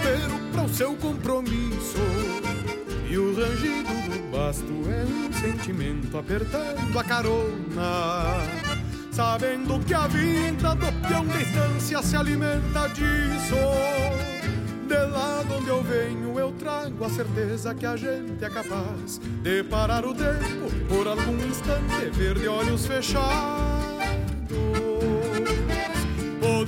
leva o campeiro para o seu compromisso. E o rangido do basto é um sentimento apertando a carona. Sabendo que a vida do peão de estância se alimenta disso. De lá de onde eu venho, eu trago a certeza que a gente é capaz de parar o tempo por algum instante, ver de olhos fechados.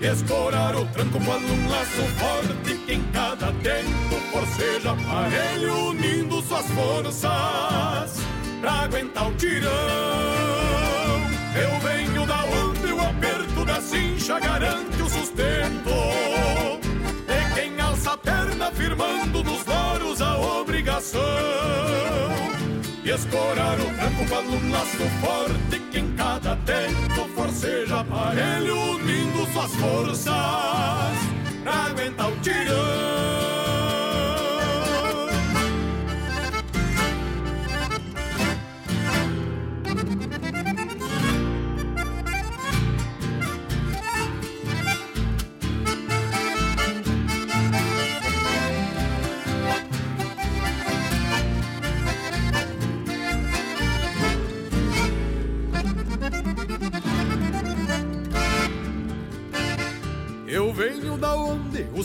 Escorar o tranco quando um laço forte que em cada tempo forceja aparelho unindo suas forças pra aguentar o tirão. Eu venho da onde o aperto da cincha garante o sustento. De quem alça a perna firmando nos loros a obrigação e escorar o tranco para um laço forte que em cada tempo forceja aparelho unindo suas forças pra aguentar o tirão.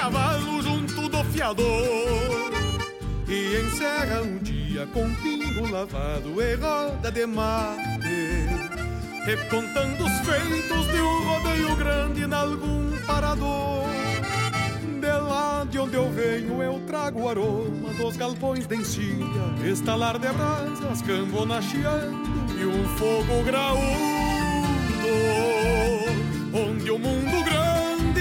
cavalo junto do fiador E encerra um dia com pingo lavado e roda de mate Recontando os feitos de um rodeio grande em algum parador. De lá de onde eu venho eu trago o aroma dos galpões de encilha Estalar de brasas, cambona chiando e um fogo graúdo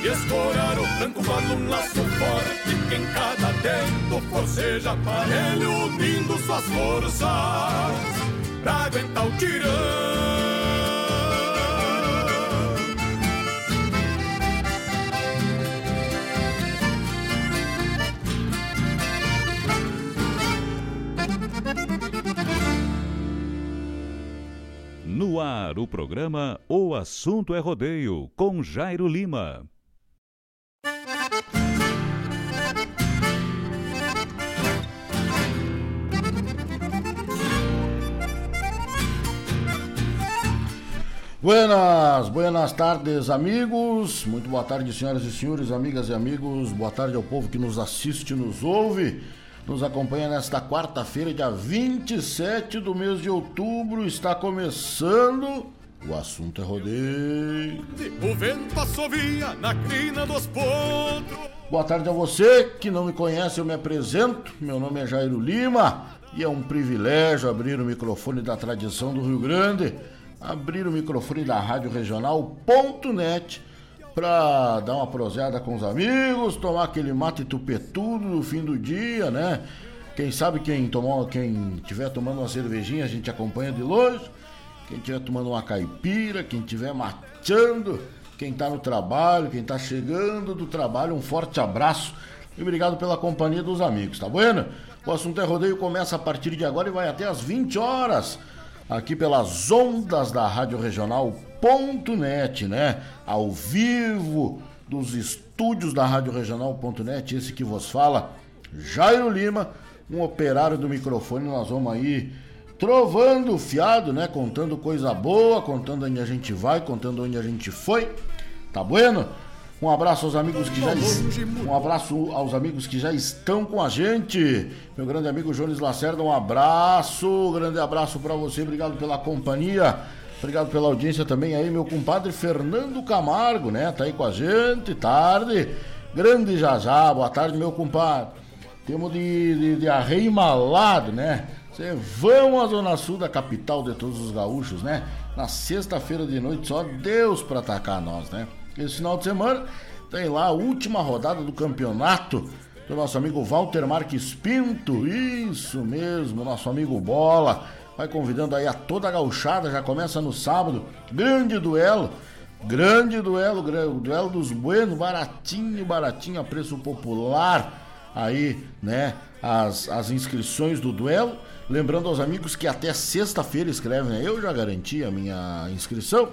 E escorar o tranco quando um laço forte que em cada tempo forceja aparelho unindo suas forças pra aguentar o tirão. No ar, o programa O Assunto é Rodeio, com Jairo Lima. Buenas, buenas tardes, amigos. Muito boa tarde, senhoras e senhores, amigas e amigos. Boa tarde ao povo que nos assiste, nos ouve, nos acompanha nesta quarta-feira, dia 27 do mês de outubro. Está começando. O assunto é rodeio. O vento assovia na crina dos potros. Boa tarde a você que não me conhece, eu me apresento. Meu nome é Jairo Lima e é um privilégio abrir o microfone da tradição do Rio Grande abrir o microfone da Rádio Regional.net para dar uma proseada com os amigos, tomar aquele mate tupetudo no fim do dia, né? Quem sabe quem tomou, quem tiver tomando uma cervejinha, a gente acompanha de longe. Quem tiver tomando uma caipira, quem tiver mateando, quem tá no trabalho, quem tá chegando do trabalho, um forte abraço e obrigado pela companhia dos amigos, tá bueno? O assunto é rodeio começa a partir de agora e vai até às 20 horas aqui pelas ondas da Rádio Regional.net, né? Ao vivo dos estúdios da Rádio Regional.net, esse que vos fala, Jairo Lima, um operário do microfone, nós vamos aí trovando fiado, né? Contando coisa boa, contando onde a gente vai, contando onde a gente foi. Tá bueno? Um abraço aos amigos que já um abraço aos amigos que já estão com a gente. Meu grande amigo Jones Lacerda, um abraço, grande abraço para você. Obrigado pela companhia. Obrigado pela audiência também aí, meu compadre Fernando Camargo, né? Tá aí com a gente, tarde. Grande Jajá, boa tarde, meu compadre. Temos de, de, de arreio malado, né? Cê vão à zona sul da capital de todos os gaúchos, né? Na sexta-feira de noite, só Deus pra atacar nós, né? Esse final de semana tem lá a última rodada do campeonato do nosso amigo Walter Marques Pinto. Isso mesmo, nosso amigo Bola. Vai convidando aí a toda a gauchada, já começa no sábado. Grande duelo. Grande duelo, duelo dos buenos, baratinho, baratinho, a preço popular. Aí, né, as, as inscrições do duelo. Lembrando aos amigos que até sexta-feira escrevem, né? eu já garanti a minha inscrição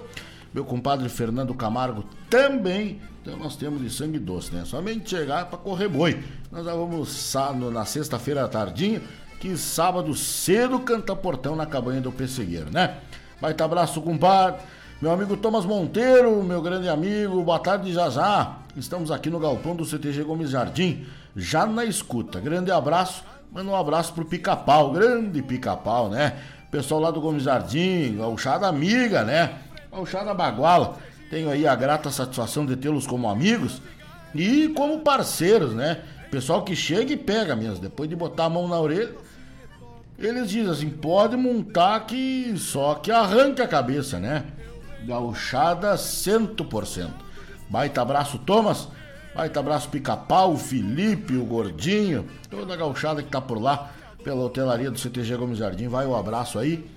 meu compadre Fernando Camargo também. Então nós temos de sangue doce, né? Somente chegar para correr boi. Nós já vamos na sexta-feira à tardinha, que sábado cedo canta portão na cabanha do Pessegueiro, né? Baita abraço, compadre. Meu amigo Thomas Monteiro, meu grande amigo, boa tarde já já. Estamos aqui no galpão do CTG Gomes Jardim, já na escuta. Grande abraço, manda um abraço pro Pica-Pau, grande Pica-Pau, né? Pessoal lá do Gomes Jardim, o chá da amiga, né? Ao Chá da Baguala. Tenho aí a grata satisfação de tê-los como amigos e como parceiros, né? Pessoal que chega e pega mesmo, depois de botar a mão na orelha, eles dizem assim: pode montar que só que arranque a cabeça, né? Gauchada 100%. Baita abraço, Thomas. Baita abraço, Pica-Pau, Felipe, o Gordinho, toda a gauchada que tá por lá, pela hotelaria do CTG Gomes Jardim. Vai o um abraço aí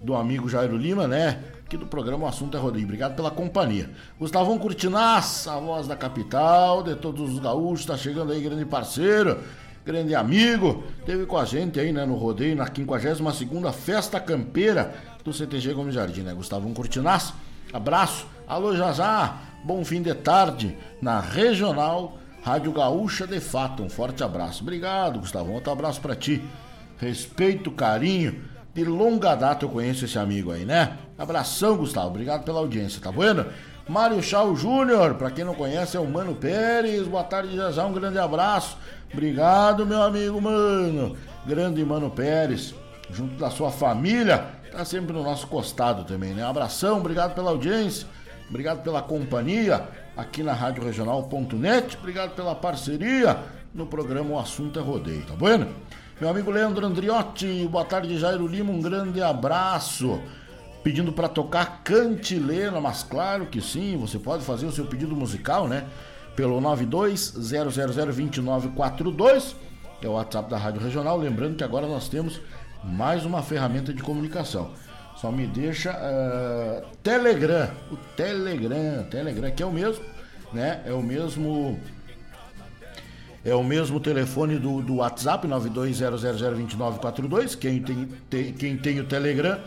do amigo Jairo Lima, né? Aqui do programa O Assunto é Rodrigo. Obrigado pela companhia. Gustavão Curtinaz, a voz da capital, de todos os gaúchos, tá chegando aí, grande parceiro, grande amigo. Teve com a gente aí, né, no rodeio, na 52ª Festa Campeira do CTG Gomes Jardim, né? Gustavão Curtinaz, abraço. Alô, Jazá, bom fim de tarde na Regional Rádio Gaúcha de Fato. Um forte abraço. Obrigado, Gustavão. Outro abraço para ti. Respeito, carinho de longa data eu conheço esse amigo aí, né? Abração, Gustavo. Obrigado pela audiência, tá bueno? Mário Chau Júnior, pra quem não conhece, é o Mano Pérez. Boa tarde, já um grande abraço. Obrigado, meu amigo, mano. Grande Mano Pérez, junto da sua família, tá sempre no nosso costado também, né? Abração, obrigado pela audiência, obrigado pela companhia aqui na Rádio Regional.net, obrigado pela parceria no programa O Assunto é Rodeio, tá bueno? Meu amigo Leandro Andriotti, boa tarde, Jairo Lima, um grande abraço. Pedindo para tocar cantilena, mas claro que sim, você pode fazer o seu pedido musical, né? Pelo 920002942, é o WhatsApp da Rádio Regional. Lembrando que agora nós temos mais uma ferramenta de comunicação. Só me deixa uh, Telegram, o Telegram, Telegram que é o mesmo, né? É o mesmo é o mesmo telefone do, do WhatsApp, 920002942. Quem tem, tem, quem tem o Telegram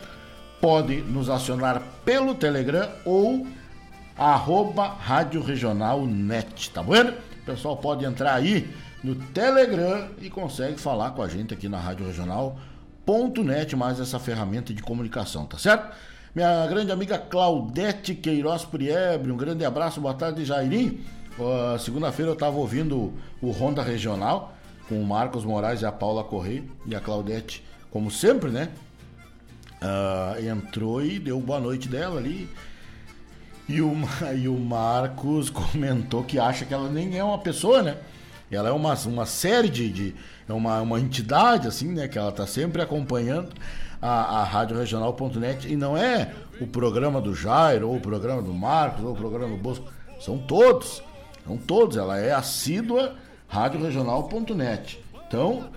pode nos acionar pelo Telegram ou arroba Rádio Regional Net, tá bom? O pessoal pode entrar aí no Telegram e consegue falar com a gente aqui na Rádio Regional.net, mais essa ferramenta de comunicação, tá certo? Minha grande amiga Claudete Queiroz Priebre, um grande abraço, boa tarde, Jairim. Segunda-feira eu estava ouvindo o Ronda Regional com o Marcos Moraes e a Paula Correia e a Claudete, como sempre, né? Uh, entrou e deu boa noite dela ali. E o, e o Marcos comentou que acha que ela nem é uma pessoa, né? Ela é uma, uma série de, de. é uma, uma entidade, assim, né? Que ela está sempre acompanhando a, a Rádio Regional.net. E não é o programa do Jairo, ou o programa do Marcos, ou o programa do Bosco. São todos. São todos. Ela é assídua radioregional.net. Então,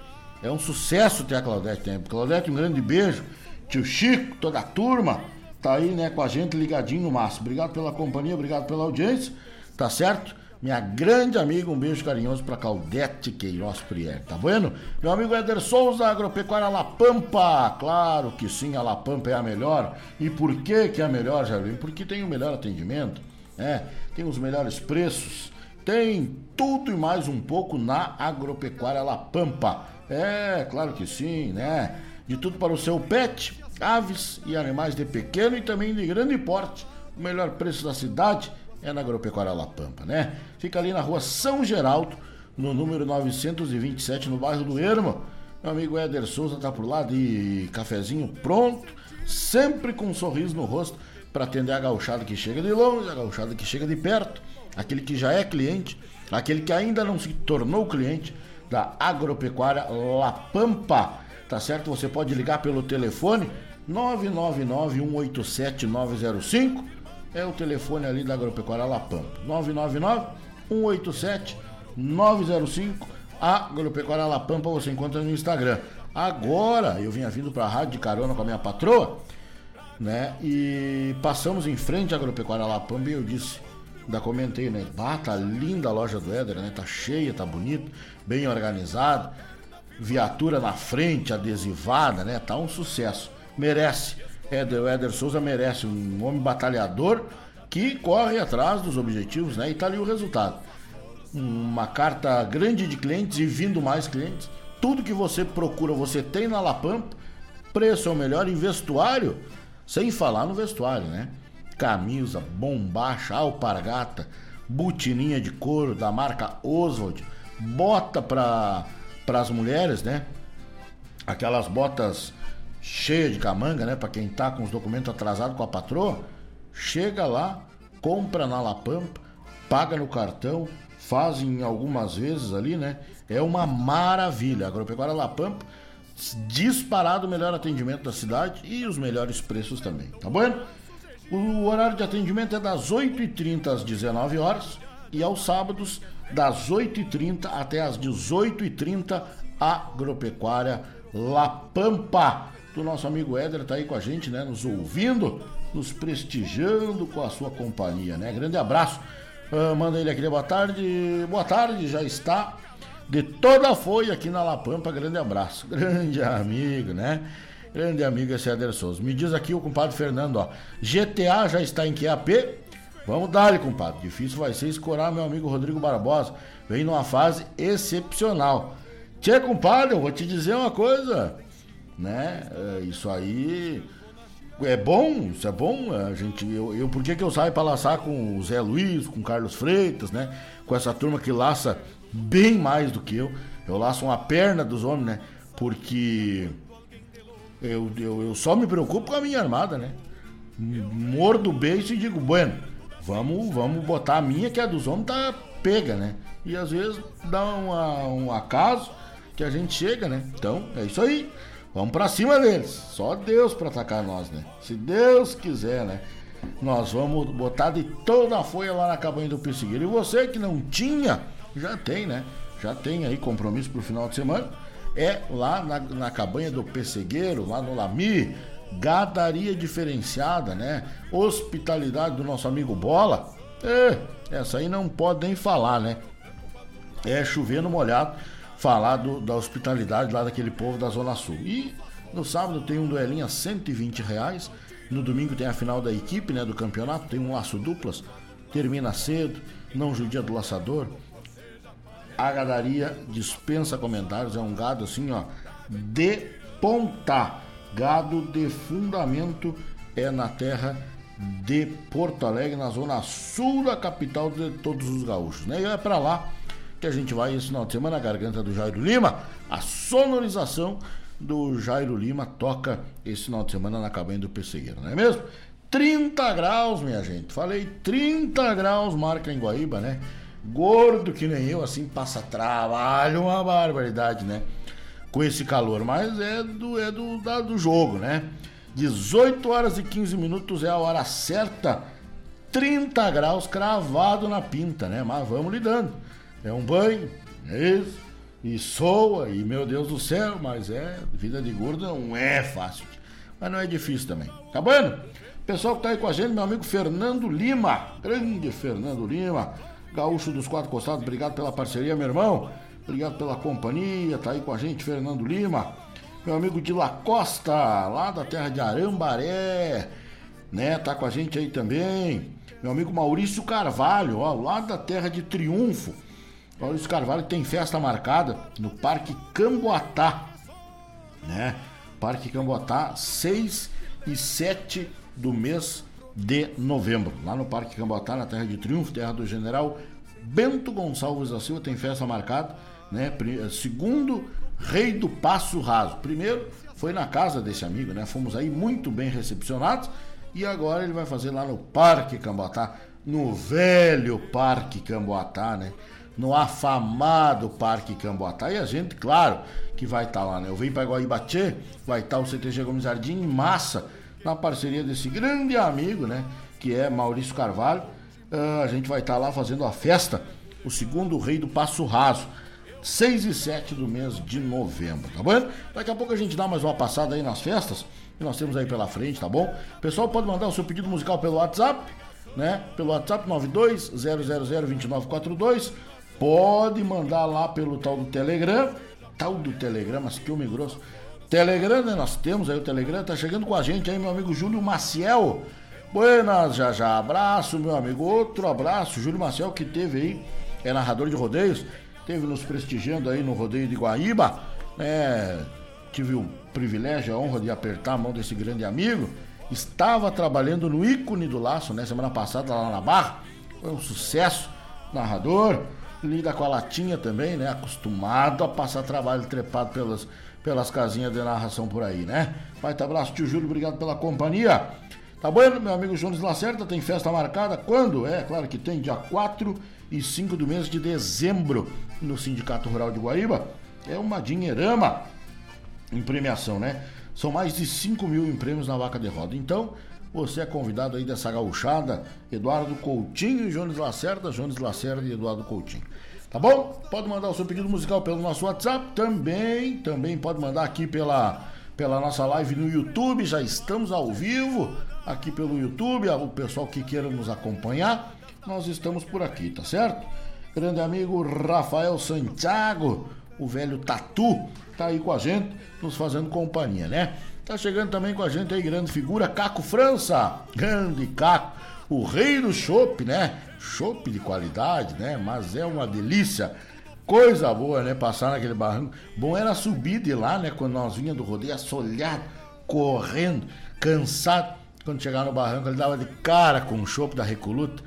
é um sucesso ter a Claudete Tempo. Claudete, um grande beijo. Tio Chico, toda a turma, tá aí, né, com a gente ligadinho no máximo. Obrigado pela companhia, obrigado pela audiência, tá certo? Minha grande amiga, um beijo carinhoso para Claudete Queiroz Prier, tá vendo? Meu amigo Éder Souza, Agropecuária La Pampa, claro que sim, a La Pampa é a melhor. E por que que é a melhor, Jair? Porque tem o melhor atendimento, né? Tem os melhores preços, tem tudo e mais um pouco na Agropecuária La Pampa. É, claro que sim, né? De tudo para o seu pet, aves e animais de pequeno e também de grande porte. O melhor preço da cidade é na Agropecuária La Pampa, né? Fica ali na rua São Geraldo, no número 927, no bairro do Ermo. Meu amigo Éder Souza tá por lá de cafezinho pronto, sempre com um sorriso no rosto para atender a gauchada que chega de longe, a gauchada que chega de perto, aquele que já é cliente, aquele que ainda não se tornou cliente da Agropecuária La Pampa tá certo? Você pode ligar pelo telefone 999 187 905 é o telefone ali da Agropecuária La Pampa. 999 187 905 a Agropecuária La Pampa você encontra no Instagram. Agora eu vinha vindo para a rádio de carona com a minha patroa, né? E passamos em frente à Agropecuária La Pampa e eu disse, ainda comentei, né? Ah, tá linda a loja do Éder, né? Tá cheia, tá bonito, bem organizado viatura na frente, adesivada, né? Tá um sucesso. Merece. Éder, o Éder Souza merece um homem batalhador que corre atrás dos objetivos, né? E tá ali o resultado. Uma carta grande de clientes e vindo mais clientes. Tudo que você procura, você tem na Lapampa. Preço é o melhor e vestuário, sem falar no vestuário, né? Camisa, bombacha, alpargata, butininha de couro da marca Oswald, bota para as mulheres, né? Aquelas botas cheias de camanga, né? Para quem tá com os documentos atrasados com a patroa, chega lá, compra na Lapampa, paga no cartão, fazem algumas vezes ali, né? É uma maravilha. A Agropecuária Lapampa, disparado o melhor atendimento da cidade e os melhores preços também, tá bom? O horário de atendimento é das 8h30 às 19 horas e aos sábados das 8h30 até as 18h30, Agropecuária La Pampa. Do nosso amigo Éder tá aí com a gente, né? Nos ouvindo, nos prestigiando com a sua companhia, né? Grande abraço. Uh, manda ele aqui, boa tarde. Boa tarde, já está de toda a folha aqui na La Pampa. Grande abraço. Grande amigo, né? Grande amigo esse Souza. Me diz aqui o compadre Fernando, ó. GTA já está em QAP? Vamos dar, compadre. Difícil vai ser escorar meu amigo Rodrigo Barbosa. Vem numa fase excepcional. Tchê, compadre, eu vou te dizer uma coisa. Né? É, isso aí é bom, isso é bom. A gente, eu, eu, por que, que eu saio para laçar com o Zé Luiz, com o Carlos Freitas, né? Com essa turma que laça bem mais do que eu. Eu laço uma perna dos homens, né? Porque eu, eu, eu só me preocupo com a minha armada, né? Mordo o beijo e digo, bueno, vamos, vamos botar a minha, que a dos homens tá pega, né? E às vezes dá uma, um acaso que a gente chega, né? Então, é isso aí. Vamos para cima deles. Só Deus para atacar nós, né? Se Deus quiser, né? Nós vamos botar de toda a folha lá na cabanha do Pessegueiro. E você que não tinha, já tem, né? Já tem aí compromisso pro final de semana. É lá na, na cabanha do Pessegueiro, lá no Lami gadaria diferenciada, né? Hospitalidade do nosso amigo Bola. É, essa aí não pode nem falar, né? É chover no molhado falar do, da hospitalidade lá daquele povo da Zona Sul. E no sábado tem um duelinho a 120 reais. No domingo tem a final da equipe, né? Do campeonato. Tem um laço duplas. Termina cedo. Não judia do laçador. A gadaria dispensa comentários. É um gado assim, ó. De ponta gado de fundamento é na terra de Porto Alegre, na zona sul da capital de todos os gaúchos. Né? E é para lá que a gente vai esse final de semana, a garganta do Jairo Lima, a sonorização do Jairo Lima toca esse final de semana na cabine do Pessegueiro, não é mesmo? 30 graus, minha gente. Falei 30 graus marca em Guaíba, né? Gordo que nem eu, assim, passa trabalho, uma barbaridade, né? Com esse calor, mas é do, é do, da, do jogo, né? 18 horas e 15 minutos é a hora certa. 30 graus cravado na pinta, né? Mas vamos lidando. É um banho, é isso. E soa, e meu Deus do céu, mas é, vida de gordo não é fácil. Mas não é difícil também. Tá bom? Pessoal que tá aí com a gente, meu amigo Fernando Lima. Grande Fernando Lima. Gaúcho dos Quatro Costados, obrigado pela parceria, meu irmão. Obrigado pela companhia. Tá aí com a gente, Fernando Lima meu amigo de La Costa, lá da terra de Arambaré, né? Tá com a gente aí também. Meu amigo Maurício Carvalho, ó, lá da terra de Triunfo. Maurício Carvalho tem festa marcada no Parque Camboatá, né? Parque Camboatá, 6 e 7 do mês de novembro. Lá no Parque Camboatá, na terra de Triunfo, terra do general Bento Gonçalves da Silva, tem festa marcada, né? Segundo Rei do Passo Raso. Primeiro foi na casa desse amigo, né? Fomos aí muito bem recepcionados e agora ele vai fazer lá no Parque Camboatá, no velho Parque Camboatá, né? No afamado Parque Camboatá. E a gente, claro, que vai estar tá lá, né? Eu vim para Guaibatê, vai estar tá o CTG Gomes Jardim em massa, na parceria desse grande amigo, né? Que é Maurício Carvalho. Uh, a gente vai estar tá lá fazendo a festa, o segundo rei do Passo Raso. 6 e 7 do mês de novembro, tá bom? Daqui a pouco a gente dá mais uma passada aí nas festas que nós temos aí pela frente, tá bom? Pessoal pode mandar o seu pedido musical pelo WhatsApp, né? Pelo WhatsApp 920002942. Pode mandar lá pelo tal do Telegram, tal do Telegram, mas que homem grosso. Telegram, né? Nós temos aí o Telegram, tá chegando com a gente aí, meu amigo Júlio Maciel. Buenas, já já. Abraço, meu amigo. Outro abraço. Júlio Maciel, que teve aí, é narrador de rodeios esteve nos prestigiando aí no rodeio de Guaíba, né? Tive o privilégio, a honra de apertar a mão desse grande amigo. Estava trabalhando no ícone do laço, né? Semana passada lá na Barra. Foi um sucesso. Narrador, lida com a latinha também, né? Acostumado a passar trabalho trepado pelas, pelas casinhas de narração por aí, né? Baita abraço, tio Júlio, obrigado pela companhia. Tá bom, meu amigo Jones Lacerda, tem festa marcada? Quando? É, claro que tem, dia 4 e 5 do mês de dezembro, no Sindicato Rural de Guaíba. É uma dinheirama em premiação, né? São mais de 5 mil em prêmios na vaca de roda. Então, você é convidado aí dessa gauchada, Eduardo Coutinho e Jones Lacerda, Jones Lacerda e Eduardo Coutinho. Tá bom? Pode mandar o seu pedido musical pelo nosso WhatsApp, também, também pode mandar aqui pela, pela nossa live no YouTube, já estamos ao vivo aqui pelo YouTube, o pessoal que queira nos acompanhar, nós estamos por aqui, tá certo? Grande amigo Rafael Santiago, o velho Tatu, tá aí com a gente, nos fazendo companhia, né? Tá chegando também com a gente aí, grande figura, Caco França, grande Caco, o rei do chopp, né? Chopp de qualidade, né? Mas é uma delícia. Coisa boa, né? Passar naquele barranco. Bom era subir de lá, né? Quando nós vinha do rodeio, assolhado, correndo, cansado. Quando chegava no barranco, ele dava de cara com o chopp da Recoluta,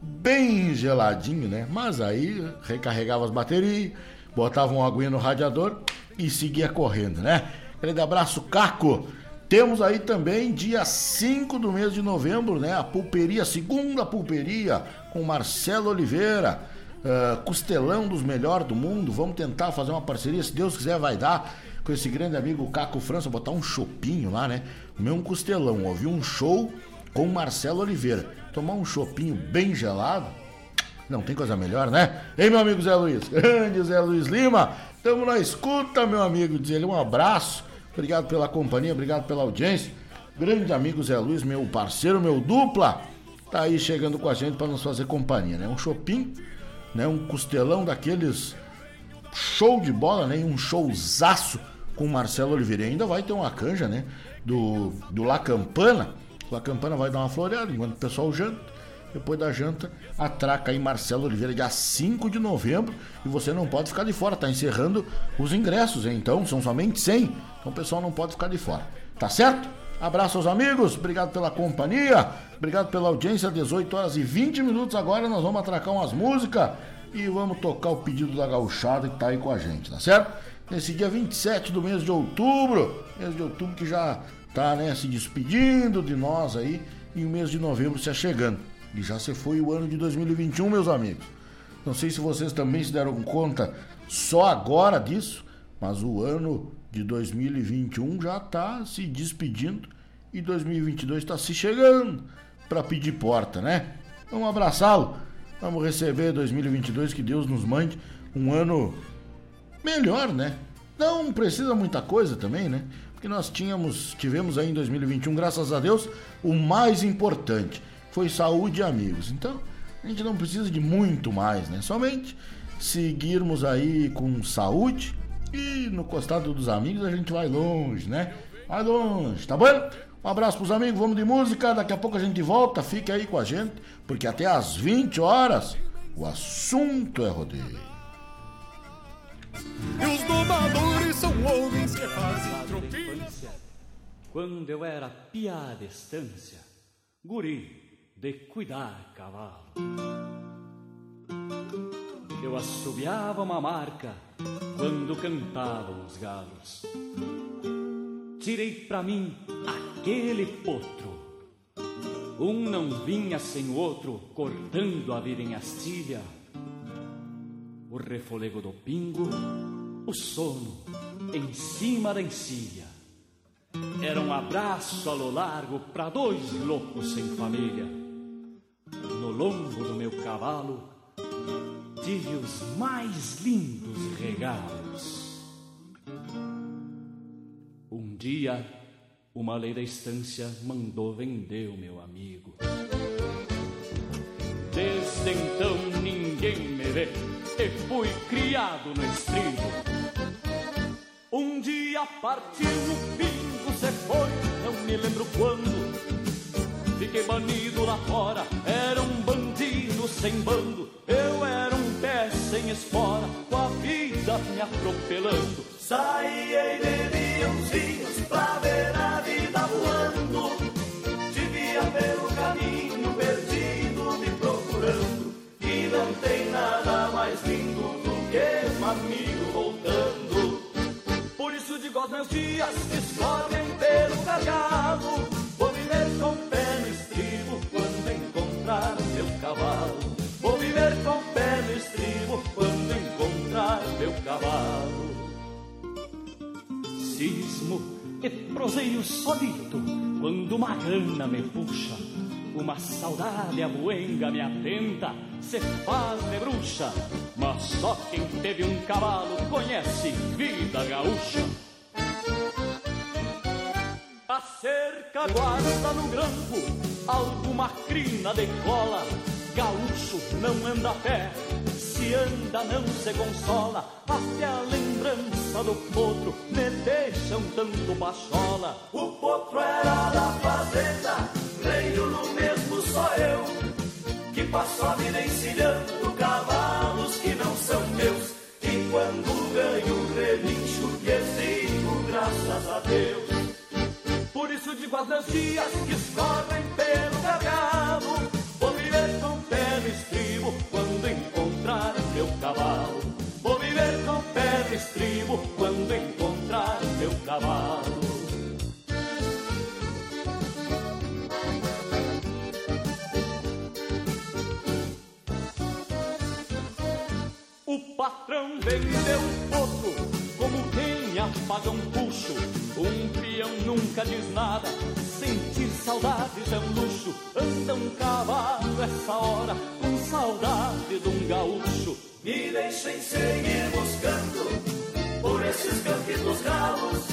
bem geladinho, né? Mas aí recarregava as baterias, botava uma aguinha no radiador e seguia correndo, né? Grande abraço, Caco! Temos aí também dia 5 do mês de novembro, né? A pulperia, segunda pulperia, com Marcelo Oliveira. Uh, costelão dos melhores do mundo. Vamos tentar fazer uma parceria, se Deus quiser, vai dar com esse grande amigo Caco França, botar um chopinho lá, né? Comer um costelão, ouvir um show com Marcelo Oliveira. Tomar um chopinho bem gelado, não tem coisa melhor, né? Ei, meu amigo Zé Luiz, grande Zé Luiz Lima, tamo na escuta, meu amigo, dizer ele um abraço, obrigado pela companhia, obrigado pela audiência. Grande amigo Zé Luiz, meu parceiro, meu dupla, tá aí chegando com a gente para nos fazer companhia, né? Um chopinho, né? Um costelão daqueles show de bola, né? Um showzaço com o Marcelo Oliveira. E ainda vai ter uma canja, né? Do, do La Campana. La Campana vai dar uma floreada enquanto o pessoal janta. Depois da janta, atraca aí Marcelo Oliveira, dia 5 de novembro. E você não pode ficar de fora, tá encerrando os ingressos, hein? Então são somente 100. Então o pessoal não pode ficar de fora. Tá certo? Abraço aos amigos, obrigado pela companhia, obrigado pela audiência. 18 horas e 20 minutos agora nós vamos atracar umas músicas e vamos tocar o pedido da gauchada que tá aí com a gente, tá certo? Nesse dia 27 do mês de outubro, mês de outubro que já tá, né, se despedindo de nós aí e o mês de novembro se chegando. E já se foi o ano de 2021, meus amigos. Não sei se vocês também se deram conta só agora disso, mas o ano de 2021 já está se despedindo e 2022 está se chegando para pedir porta, né? Vamos abraçá-lo. Vamos receber 2022 que Deus nos mande um ano melhor, né? Não precisa muita coisa também, né? Porque nós tínhamos, tivemos aí em 2021, graças a Deus, o mais importante foi saúde e amigos. Então, a gente não precisa de muito mais, né? Somente seguirmos aí com saúde e no costado dos amigos a gente vai longe, né? Vai longe, tá bom? Um abraço pros amigos, vamos de música, daqui a pouco a gente volta, fique aí com a gente, porque até às 20 horas o assunto é rodeio. E os domadores são homens que fazem tropilha. Quando eu era pia à distância, guri de cuidar cavalo. Eu assobiava uma marca quando cantavam os galos. Tirei pra mim aquele potro. Um não vinha sem o outro, cortando a vida em astilha. O refolego do pingo, o sono em cima da encilha. Era um abraço a lo largo para dois loucos sem família. Lombo do meu cavalo, tive os mais lindos regalos. Um dia, uma lei da estância mandou vender o meu amigo. Desde então ninguém me vê e fui criado no estribo. Um dia partiu no pingo, se foi, não me lembro quando. Fiquei banido lá fora, era um bandido sem bando. Eu era um pé sem espora, com a vida me atropelando. Saí e bebi uns vinhos pra ver a vida voando. Devia pelo caminho perdido me procurando. E não tem nada mais lindo do que um amigo voltando. Por isso digo aos meus dias que escorrem pelo gargalo. Com pé no estribo quando encontrar meu cavalo. Vou viver com pé no estribo quando encontrar meu cavalo. Cismo e proseio solito quando uma gana me puxa. Uma saudade aboenga me atenta, se faz de bruxa. Mas só quem teve um cavalo conhece vida gaúcha. Cerca guarda no grampo alguma crina de cola. Gaúcho não anda a pé, se anda não se consola. Até a lembrança do potro me deixa um tanto bachola. O potro era da fazenda, veio no mesmo só eu. Que passo a vida encilhando cavalos que não são meus. E quando ganho relincho, que exigo graças a Deus. Por isso digo aos meus dias que escorrem pelo gargalo. Vou viver com pé no estribo quando encontrar o meu cavalo. Vou viver com pé no estribo quando encontrar o meu cavalo. O patrão vendeu potro como quem apaga um puxo. Um peão nunca diz nada, sentir saudades é um luxo. Anda um cavalo essa hora com saudade de um gaúcho. Me deixem seguir buscando por esses campitos galos.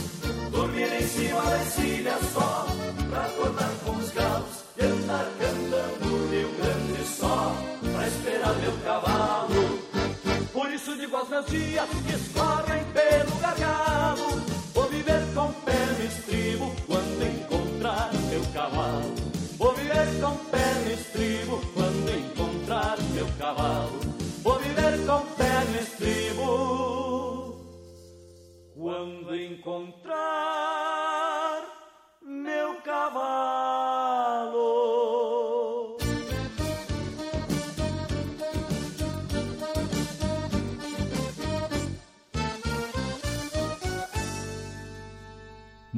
Dormir em cima da encilha só pra acordar com os galos. E andar cantando Rio Grande só pra esperar meu cavalo. Por isso digo aos meus dias que escorrem pelo gargalo. Vou viver com pé no estribo quando encontrar meu cavalo. Vou viver com pé no estribo quando encontrar meu cavalo. Vou viver com pé no estribo quando encontrar meu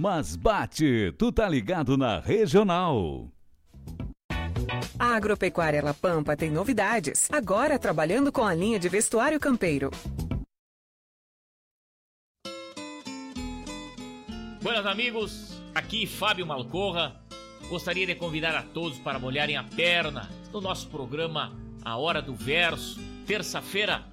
Mas bate, tu tá ligado na regional. A Agropecuária La Pampa tem novidades. Agora trabalhando com a linha de vestuário campeiro. Buenas amigos, aqui Fábio Malcorra. Gostaria de convidar a todos para molharem a perna no nosso programa A Hora do Verso, terça-feira,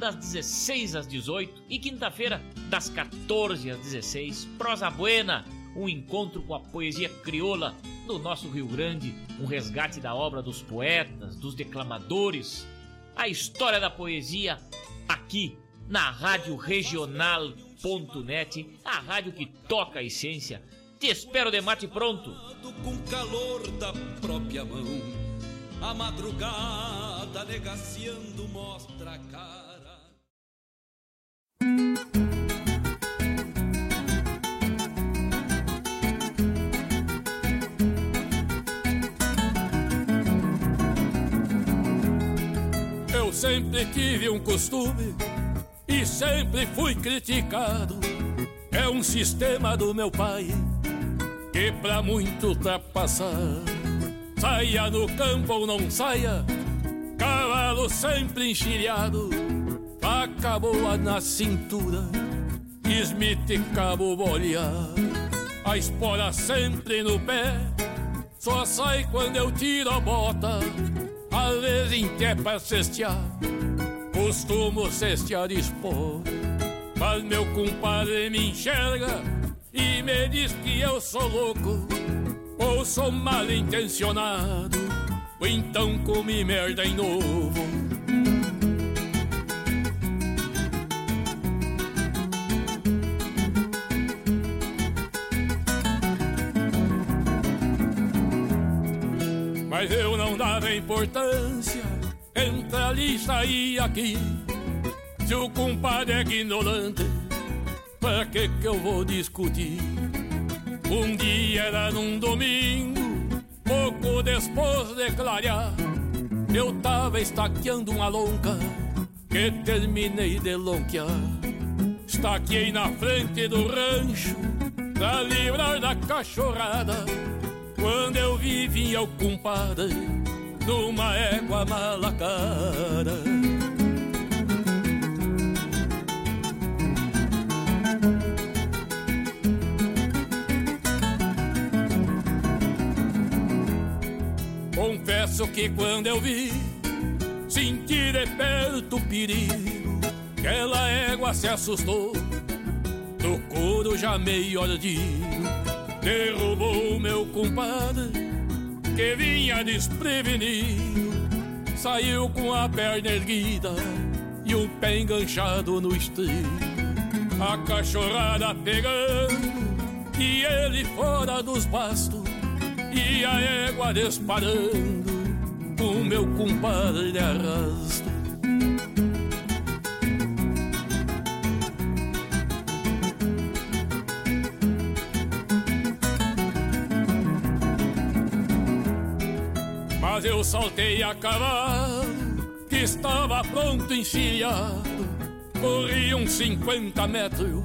das 16 às 18 e quinta-feira, das 14 às 16. Prosa Buena, um encontro com a poesia crioula do nosso Rio Grande, um resgate da obra dos poetas, dos declamadores, a história da poesia aqui na Rádio Regional.net, a rádio que toca a essência. Te espero de mate pronto. Com calor da própria mão, a madrugada negaciando mostra a cara. Eu sempre tive um costume e sempre fui criticado. É um sistema do meu pai que pra muito ultrapassar. Saia no campo ou não saia, cavalo sempre enxilhado, boa na cintura, Smith cabo bolear. A espora sempre no pé, só sai quando eu tiro a bota às vezes em que é pra cestear, costumo cestear espó. Mas meu compadre me enxerga e me diz que eu sou louco, ou sou mal intencionado, ou então comi merda em novo. Dava importância entre ali e aqui. Se o compadre é ignorante, pra que que eu vou discutir? Um dia era num domingo, pouco depois de clarear, eu tava estaqueando uma lonca que terminei de lonquear. Estaquei na frente do rancho pra livrar da cachorrada. Quando eu vi o compadre numa égua malacara. Confesso que quando eu vi, senti de perto o perigo. Aquela égua se assustou, do couro já meio ardido. Derrubou meu compadre, que vinha desprevenido. Saiu com a perna erguida e o pé enganchado no estribo. A cachorrada pegando e ele fora dos bastos. E a égua disparando, o meu compadre de arrasto. Mas eu saltei a cavalo, que estava pronto encilhado. Corri uns 50 metros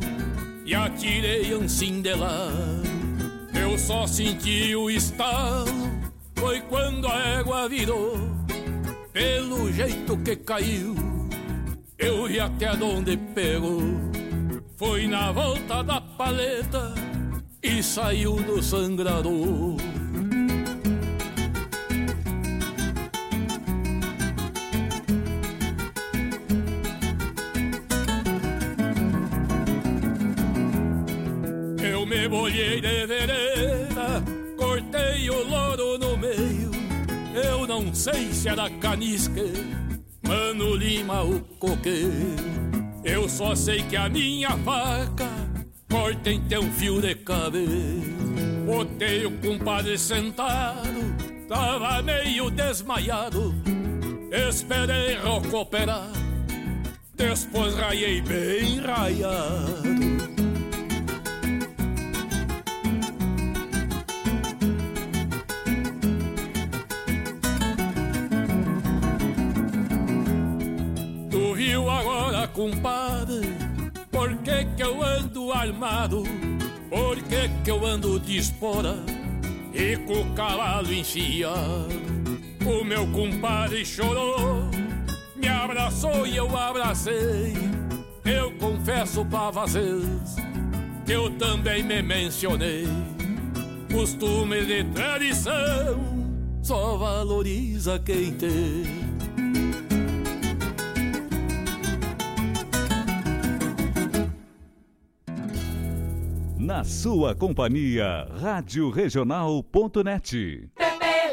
e atirei um cindelado. Eu só senti o estalo, foi quando a égua virou. Pelo jeito que caiu, eu vi até onde pegou. Foi na volta da paleta e saiu do sangrador. Bolhei de vereda, cortei o louro no meio. Eu não sei se era canisque, mano lima o coqueiro. Eu só sei que a minha faca corta em teu fio de cabelo. Botei o compadre sentado, tava meio desmaiado. Esperei recuperar, depois raiei bem raiado. Compadre, por que que eu ando armado? Por que que eu ando de espora e com o cavalo enfiado? O meu compadre chorou, me abraçou e eu abracei. Eu confesso pra vocês que eu também me mencionei. Costume de tradição só valoriza quem tem. Sua companhia, Rádio Regional.net.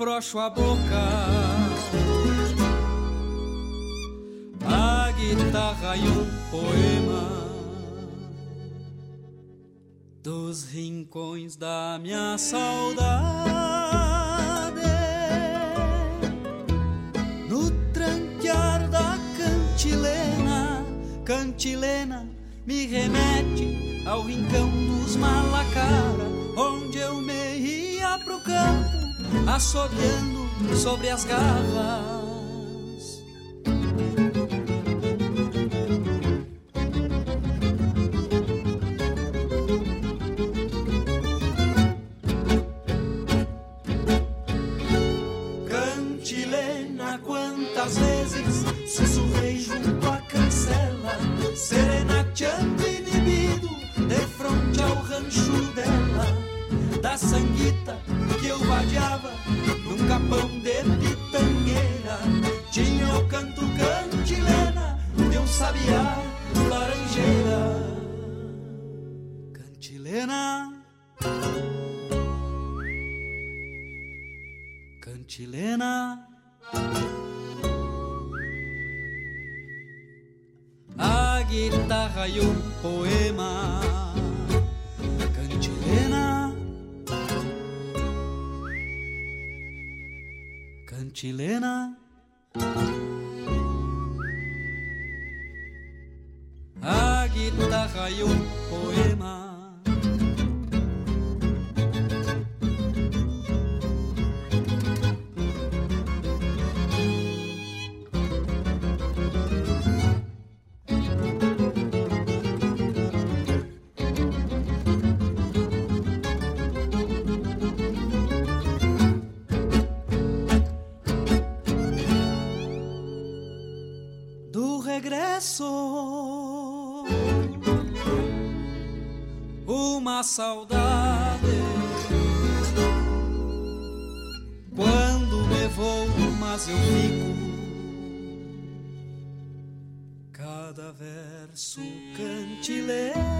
E frouxo a boca. A guitarra e um poema dos rincões da minha saudade. No tranquear da cantilena, cantilena me remete ao rincão dos Malacara, onde eu me ia pro campo, assobiando sobre as garras. Saudade. Quando me vou mas eu fico. Cada verso cantilena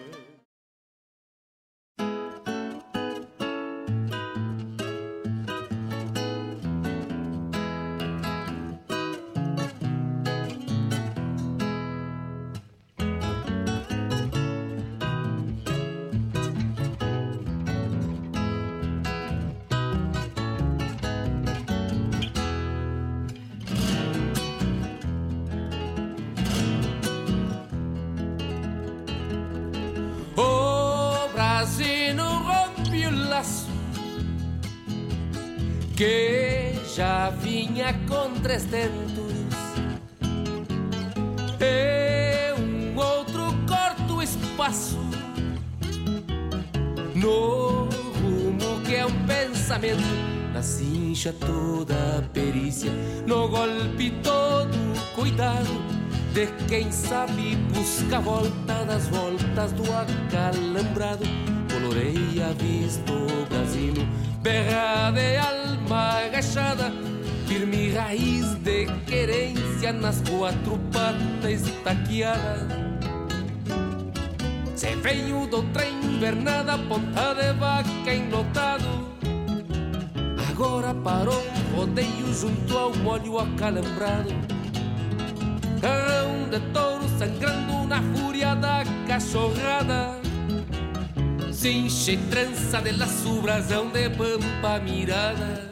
Tentos. E um outro corta o espaço no rumo que é um pensamento. Na cincha toda a perícia, no golpe todo cuidado de quem sabe busca a volta das voltas do acalambrado. Coloreia visto o Brasil, berra de alma agachada, firme raiz de querência nas quatro patas taqueada. Se veio do trem invernada, ponta de vaca enlotado. Agora parou rodeio junto ao molho acalambrado. Carrão de touro sangrando na fúria da cachorrada. Cincha e trança de laço, brasão de pampa mirada.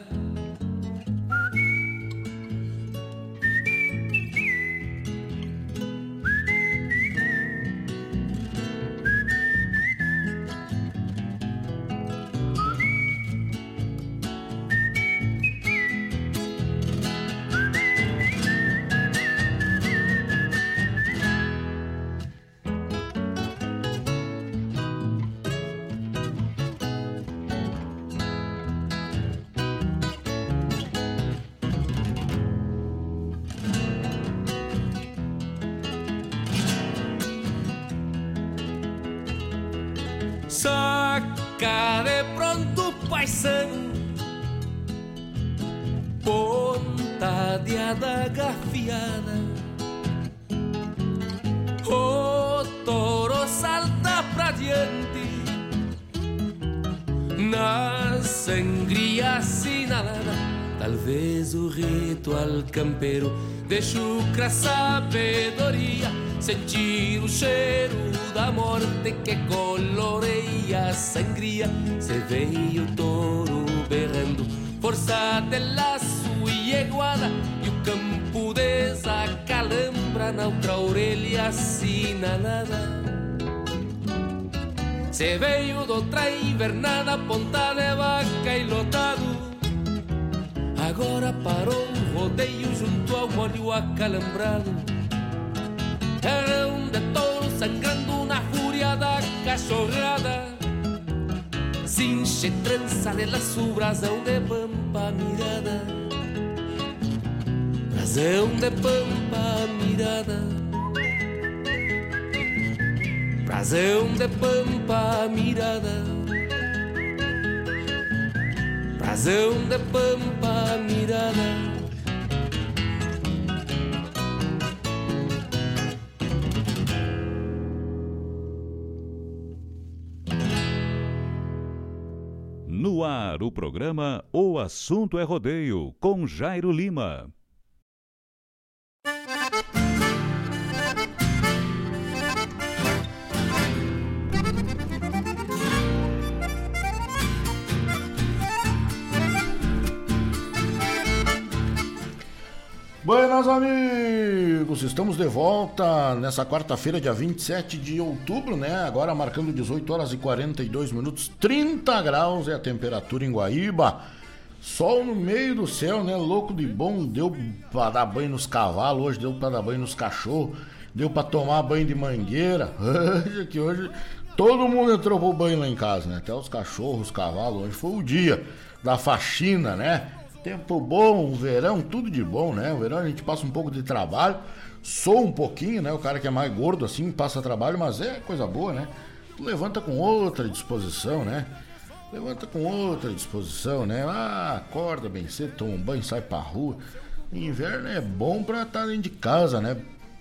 Campeiro De chucra sabedoria Sentir o cheiro da morte que coloreia a sangria Se veio o touro berrando Força de laço e iguana E o campo desacalambrado na outra orelha assinalada. Se veio de outra invernada, ponta acalambrado. Terrão de touro sangrando na fúria da cachorrada. Cinche trança de laço, brasão de pampa mirada. Brasão de pampa mirada. Brasão de pampa mirada. Brasão de pampa mirada. O programa O Assunto é Rodeio, com Jairo Lima. Buenas amigos, estamos de volta nessa quarta-feira, dia 27 de outubro, né? Agora marcando 18 horas e 42 minutos, 30 graus é a temperatura em Guaíba. Sol no meio do céu, né? Louco de bom, deu pra dar banho nos cavalos, hoje deu pra dar banho nos cachorros, deu pra tomar banho de mangueira. Hoje que hoje todo mundo entrou pro banho lá em casa, né? Até os cachorros, os cavalos, hoje foi o dia da faxina, né? Tempo bom, verão, tudo de bom, né? O verão a gente passa um pouco de trabalho, sou um pouquinho, né? O cara que é mais gordo assim passa trabalho, mas é coisa boa, né? Tu levanta com outra disposição, né? Levanta com outra disposição, né? Ah, acorda bem cedo, toma um banho, sai pra rua. Inverno é bom pra estar dentro de casa, né?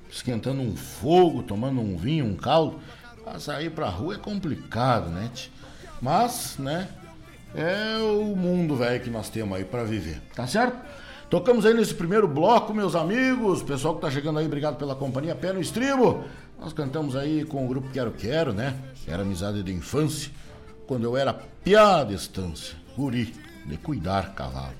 Esquentando um fogo, tomando um vinho, um caldo. Pra sair pra rua é complicado, né? Mas, né? É o mundo velho que nós temos aí para viver, tá certo? Tocamos aí nesse primeiro bloco, meus amigos, pessoal que tá chegando aí, obrigado pela companhia, pé no estribo. Nós cantamos aí com o grupo Quero Quero, né? Era amizade de infância, quando eu era piá de estância, guri, de cuidar cavalo.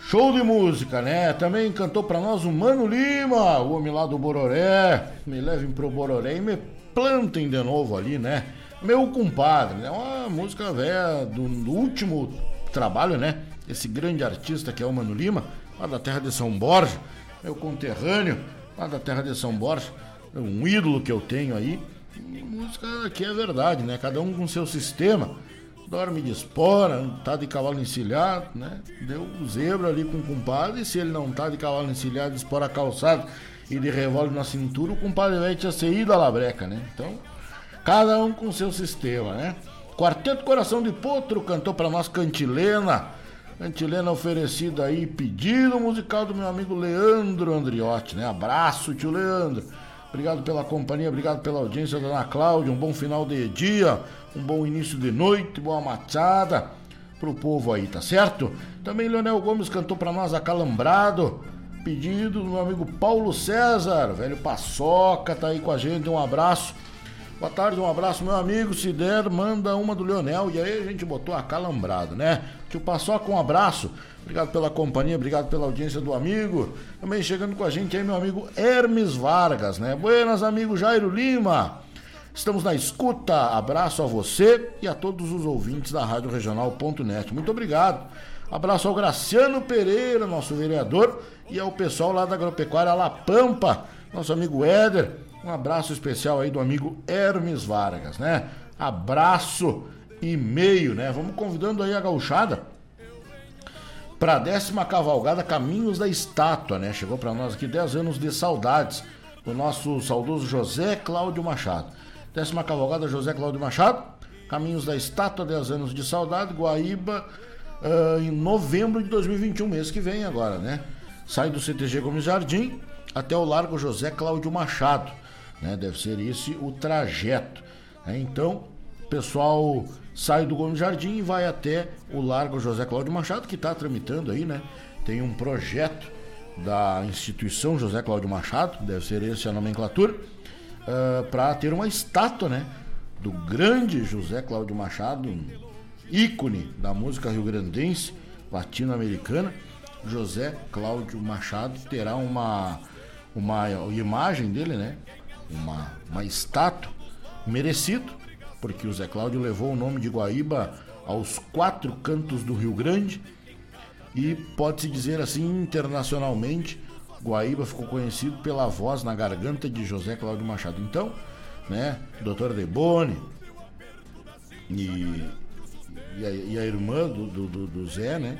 Show de música, né? Também cantou pra nós o Mano Lima, o homem lá do Bororé. Me levem pro Bororé e me plantem de novo ali, né? Meu compadre, é uma música velha do, do, último trabalho, né? Esse grande artista que é o Mano Lima, lá da terra de São Borja, meu conterrâneo, lá da terra de São Borja, um ídolo que eu tenho aí. E música que é verdade, né? Cada um com seu sistema. Dorme de espora, tá de cavalo encilhado, né? Deu zebra ali com o compadre, e se ele não tá de cavalo encilhado, de espora calçado e de revólver na cintura, o compadre vai tinha saído a labreca, né? Então, Cada um com seu sistema, né? Quarteto Coração de Potro cantou para nós Cantilena. Cantilena oferecida aí, pedido musical do meu amigo Leandro Andriotti, né? Abraço, tio Leandro. Obrigado pela companhia, obrigado pela audiência da Ana Cláudia. Um bom final de dia, um bom início de noite, boa machada pro povo aí, tá certo? Também Leonel Gomes cantou para nós Acalambrado. Pedido do meu amigo Paulo César, velho Paçoca, tá aí com a gente. Um abraço. Boa tarde, um abraço, meu amigo. Se der, manda uma do Leonel. E aí a gente botou acalambrado, né? Tio Paçoca, um abraço. Obrigado pela companhia, obrigado pela audiência do amigo. Também chegando com a gente aí, meu amigo Hermes Vargas, né? Buenas, amigo Jairo Lima. Estamos na escuta. Abraço a você e a todos os ouvintes da Rádio Regional.net. Muito obrigado. Abraço ao Graciano Pereira, nosso vereador, e ao pessoal lá da Agropecuária La Pampa, nosso amigo Éder um abraço especial aí do amigo Hermes Vargas, né? Abraço e meio, né? Vamos convidando aí a gauchada para a décima cavalgada Caminhos da Estátua, né? Chegou para nós aqui 10 anos de saudades do nosso saudoso José Cláudio Machado. Décima cavalgada José Cláudio Machado, Caminhos da Estátua, 10 anos de saudade, Guaíba, uh, em novembro de 2021, mês que vem agora, né? Sai do CTG Gomes Jardim até o Largo José Cláudio Machado. Né? Deve ser esse o trajeto. Né? Então, o pessoal sai do Gomes Jardim e vai até o Largo José Cláudio Machado, que está tramitando aí, né? Tem um projeto da instituição José Cláudio Machado, deve ser esse a nomenclatura, uh, para ter uma estátua, né? Do grande José Cláudio Machado, um ícone da música rio-grandense, latino-americana. José Cláudio Machado terá uma uma imagem dele, né? Uma, uma estátua, merecido, porque o Zé Cláudio levou o nome de Guaíba aos quatro cantos do Rio Grande e pode-se dizer assim internacionalmente, Guaíba ficou conhecido pela voz na garganta de José Cláudio Machado. Então, né, Dr. Deboni e, e, a, e a irmã do, do, do Zé, né,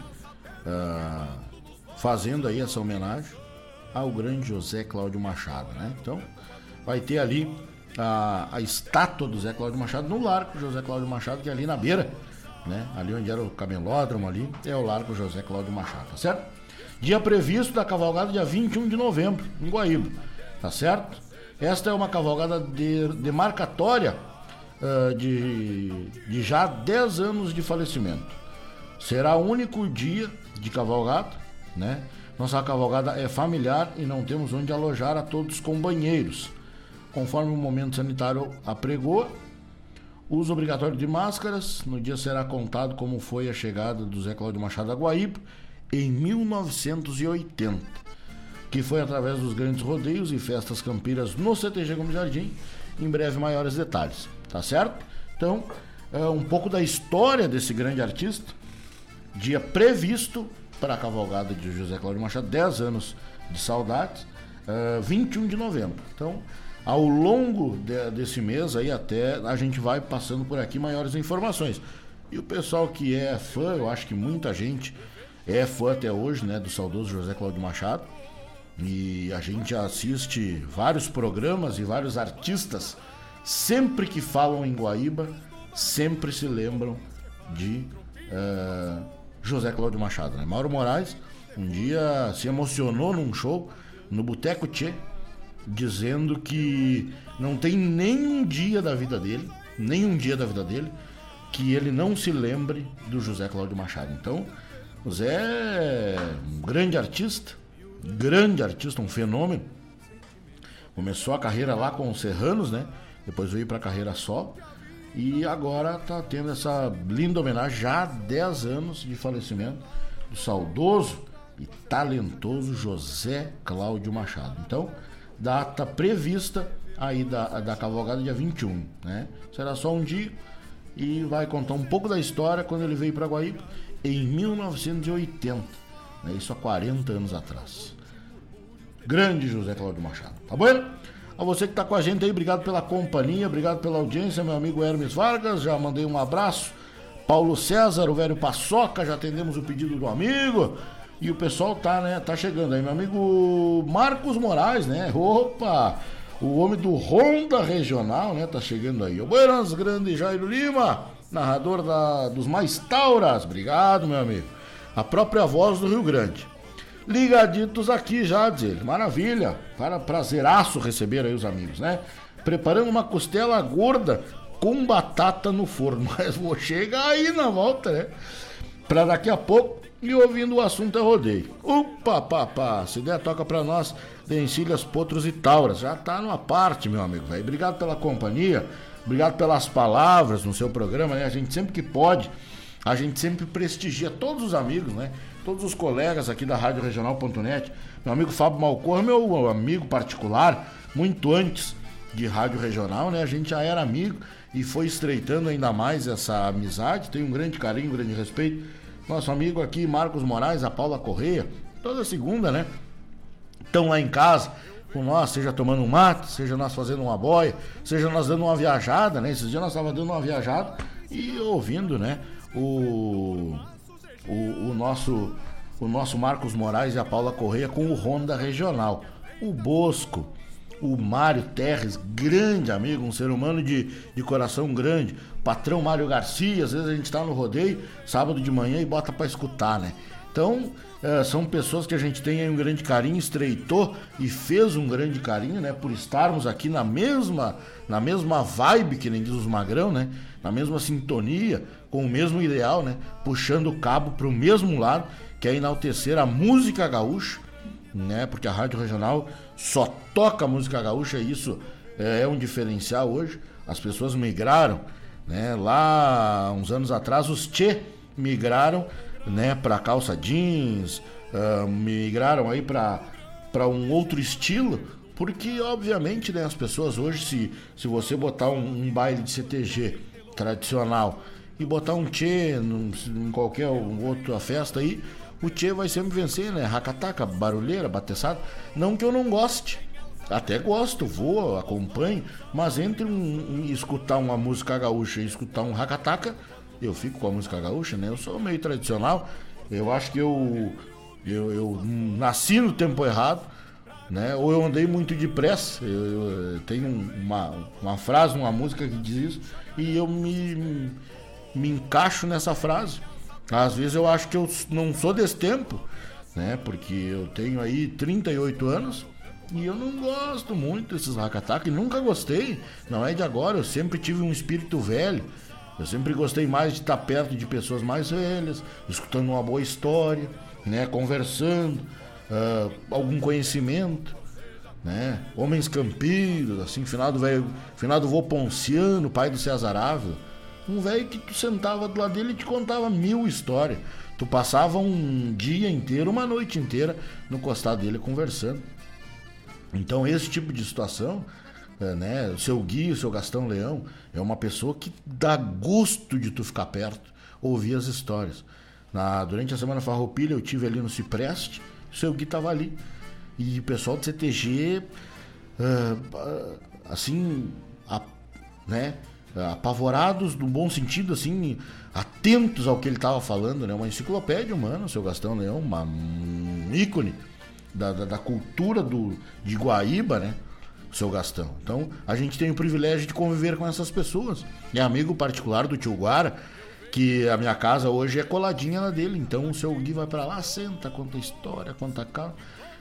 uh, fazendo aí essa homenagem ao grande José Cláudio Machado, né? Então, vai ter ali a, a estátua do Zé Cláudio Machado no Largo José Cláudio Machado, que é ali na beira, né? Ali onde era o camelódromo ali, é o Largo José Cláudio Machado, tá certo? Dia previsto da cavalgada dia 21 de novembro, em Guaíba, tá certo? Esta é uma cavalgada de, demarcatória uh, de, de já 10 anos de falecimento. Será o único dia de cavalgada, né? Nossa cavalgada é familiar e não temos onde alojar a todos com banheiros. Conforme o momento sanitário apregou, uso obrigatório de máscaras. No dia será contado como foi a chegada do Zé Cláudio Machado a Guaíba em 1980, que foi através dos grandes rodeios e festas campiras no CTG Gomes Jardim. Em breve, maiores detalhes, tá certo? Então, é um pouco da história desse grande artista. Dia previsto para a cavalgada de José Cláudio Machado, 10 anos de saudades, uh, 21 de novembro. Então, ao longo de, desse mês aí até a gente vai passando por aqui maiores informações. E o pessoal que é fã, eu acho que muita gente é fã até hoje, né, do saudoso José Cláudio Machado. E a gente assiste vários programas e vários artistas, sempre que falam em Guaíba, sempre se lembram de uh, José Cláudio Machado. Né? Mauro Moraes um dia se emocionou num show no Boteco Tchê, dizendo que não tem nenhum dia da vida dele, nenhum dia da vida dele, que ele não se lembre do José Cláudio Machado. Então, o Zé é um grande artista, grande artista, um fenômeno. Começou a carreira lá com os Serranos, né? Depois veio para a carreira só. E agora tá tendo essa linda homenagem, já há 10 anos de falecimento, do saudoso e talentoso José Cláudio Machado. Então, data prevista aí da, da cavalgada dia 21, né? Será só um dia e vai contar um pouco da história quando ele veio para Guaíba em 1980, né? isso há 40 anos atrás. Grande José Cláudio Machado, tá bom? A você que está com a gente aí, obrigado pela companhia, obrigado pela audiência, meu amigo Hermes Vargas, já mandei um abraço. Paulo César, o velho Paçoca, já atendemos o pedido do amigo. E o pessoal tá, né, tá chegando aí. Meu amigo Marcos Moraes, né? Opa! O homem do Ronda Regional, né? Tá chegando aí. O Buenas, grande Jairo Lima, narrador da, dos Mais Tauras. Obrigado, meu amigo. A própria voz do Rio Grande ligaditos aqui já, diz ele. Maravilha, para prazeraço receber aí os amigos, né? Preparando uma costela gorda com batata no forno. Mas vou chegar aí na volta, né? Pra daqui a pouco e ouvindo o assunto é rodeio. Opa, papá, se der, toca pra nós de encilhas, potros e tauras. Já tá numa parte, meu amigo, velho. Obrigado pela companhia, obrigado pelas palavras no seu programa, né? A gente sempre que pode, a gente sempre prestigia todos os amigos, né? todos os colegas aqui da Rádio Regional.net, meu amigo Fábio Malcor, meu amigo particular, muito antes de Rádio Regional, né? A gente já era amigo e foi estreitando ainda mais essa amizade. Tenho um grande carinho, um grande respeito. Nosso amigo aqui, Marcos Moraes, a Paula Correia, toda segunda, né? Estão lá em casa com nós, seja tomando um mate, seja nós fazendo uma boia, seja nós dando uma viajada, né? Esses dias nós estávamos dando uma viajada e ouvindo, né? O o, o, nosso, o nosso Marcos Moraes e a Paula Correia com o Honda Regional. O Bosco, o Mário Terres, grande amigo, um ser humano de, de coração grande. Patrão Mário Garcia, às vezes a gente está no rodeio, sábado de manhã e bota para escutar, né? Então, é, são pessoas que a gente tem um grande carinho, estreitou e fez um grande carinho, né? Por estarmos aqui na mesma, na mesma vibe, que nem diz os magrão, né? Na mesma sintonia, com o mesmo ideal, né? Puxando o cabo para o mesmo lado, que é enaltecer a música gaúcha, né? Porque a Rádio Regional só toca música gaúcha isso é, é um diferencial hoje. As pessoas migraram, né? Lá, uns anos atrás, os Tchê migraram, né? Para calça jeans, uh, migraram aí para para um outro estilo, porque obviamente né, as pessoas hoje, se, se você botar um, um baile de CTG tradicional e botar um tchê num, em qualquer outra festa aí, o tchê vai sempre vencer, né? Racataca, barulheira, bateçada. Não que eu não goste. Até gosto, vou, acompanho, mas entre um, um, escutar uma música gaúcha e escutar um racataca, eu fico com a música gaúcha, né? Eu sou meio tradicional. Eu acho que eu, eu, eu nasci no tempo errado, né? Ou eu andei muito depressa. Eu, eu tenho uma, uma frase, uma música que diz isso, e eu me, me encaixo nessa frase. Às vezes eu acho que eu não sou desse tempo, né? Porque eu tenho aí 38 anos e eu não gosto muito desses Hakataka e nunca gostei. Não é de agora, eu sempre tive um espírito velho. Eu sempre gostei mais de estar perto de pessoas mais velhas, escutando uma boa história, né? Conversando, uh, algum conhecimento. Né? Homens campeiros, assim, finado velho, finado vô Ponciano, pai do César Ávila um velho que tu sentava do lado dele e te contava mil histórias. Tu passava um dia inteiro, uma noite inteira no costado dele conversando. Então esse tipo de situação, é, né? O seu Gui, o seu Gastão Leão, é uma pessoa que dá gosto de tu ficar perto, ouvir as histórias. Na, durante a semana farroupilha eu tive ali no Cipreste, o seu Gui tava ali. E o pessoal do CTG, uh, assim, a, né? Apavorados no bom sentido, assim, atentos ao que ele estava falando, né? Uma enciclopédia humana, o seu Gastão Leão, uma, um ícone da, da, da, cultura do, de Guaíba, né? O seu Gastão. Então, a gente tem o privilégio de conviver com essas pessoas. É amigo particular do tio Guara, que a minha casa hoje é coladinha na dele. Então, o seu Gui vai para lá, senta, conta história, conta calma.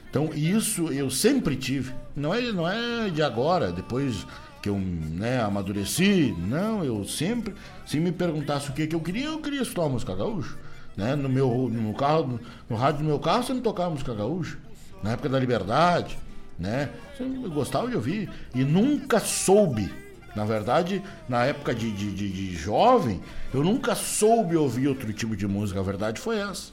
Então, isso eu sempre tive. Não é, não é de agora, depois que eu né, amadureci. Não, eu sempre, se me perguntasse o que, que eu queria, eu queria escutar música gaúcha. Né? No meu no carro, no rádio do meu carro sempre tocava música gaúcha. Na época da liberdade, né? Sempre gostava de ouvir. E nunca soube. Na verdade, na época de, de, de, de jovem, eu nunca soube ouvir outro tipo de música. A verdade foi essa.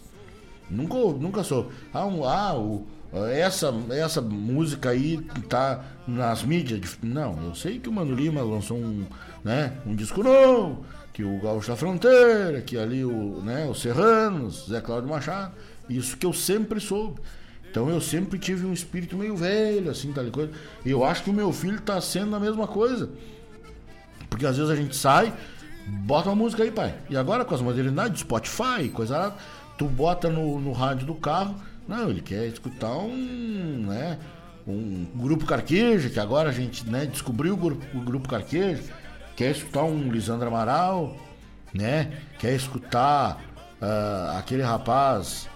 Nunca, nunca soube. Ah, um, ah o, essa, essa música aí tá nas mídias. Não, eu sei que o Mano Lima lançou um, né, um disco novo, que o Gaúcho da Fronteira, que ali o, né, os Serranos, Zé Cláudio Machado. Isso que eu sempre soube. Então eu sempre tive um espírito meio velho, assim, tal coisa. E eu acho que o meu filho tá sendo a mesma coisa. Porque às vezes a gente sai, bota uma música aí, pai. E agora com as modernidades, Spotify, coisa lá, tu bota no, no rádio do carro não, ele quer escutar um, né, um grupo Carqueja, que agora a gente né, descobriu o grupo, o grupo Carqueja, quer escutar um Lisandro Amaral, né? Quer escutar uh, aquele rapaz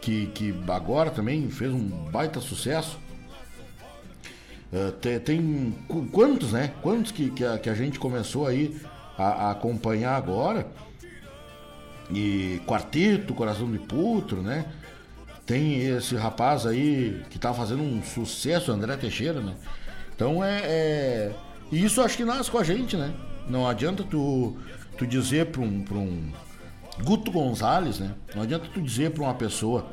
que, que agora também fez um baita sucesso. Uh, tem, tem, quantos, né? Quantos que, que, a, que a gente começou aí a, a, acompanhar agora? E Quarteto, Coração de Putro, né? Tem esse rapaz aí que tá fazendo um sucesso, André Teixeira, né? Então é, é. Isso acho que nasce com a gente, né? Não adianta tu, tu dizer pra um, pra um. Guto Gonzalez, né? Não adianta tu dizer pra uma pessoa.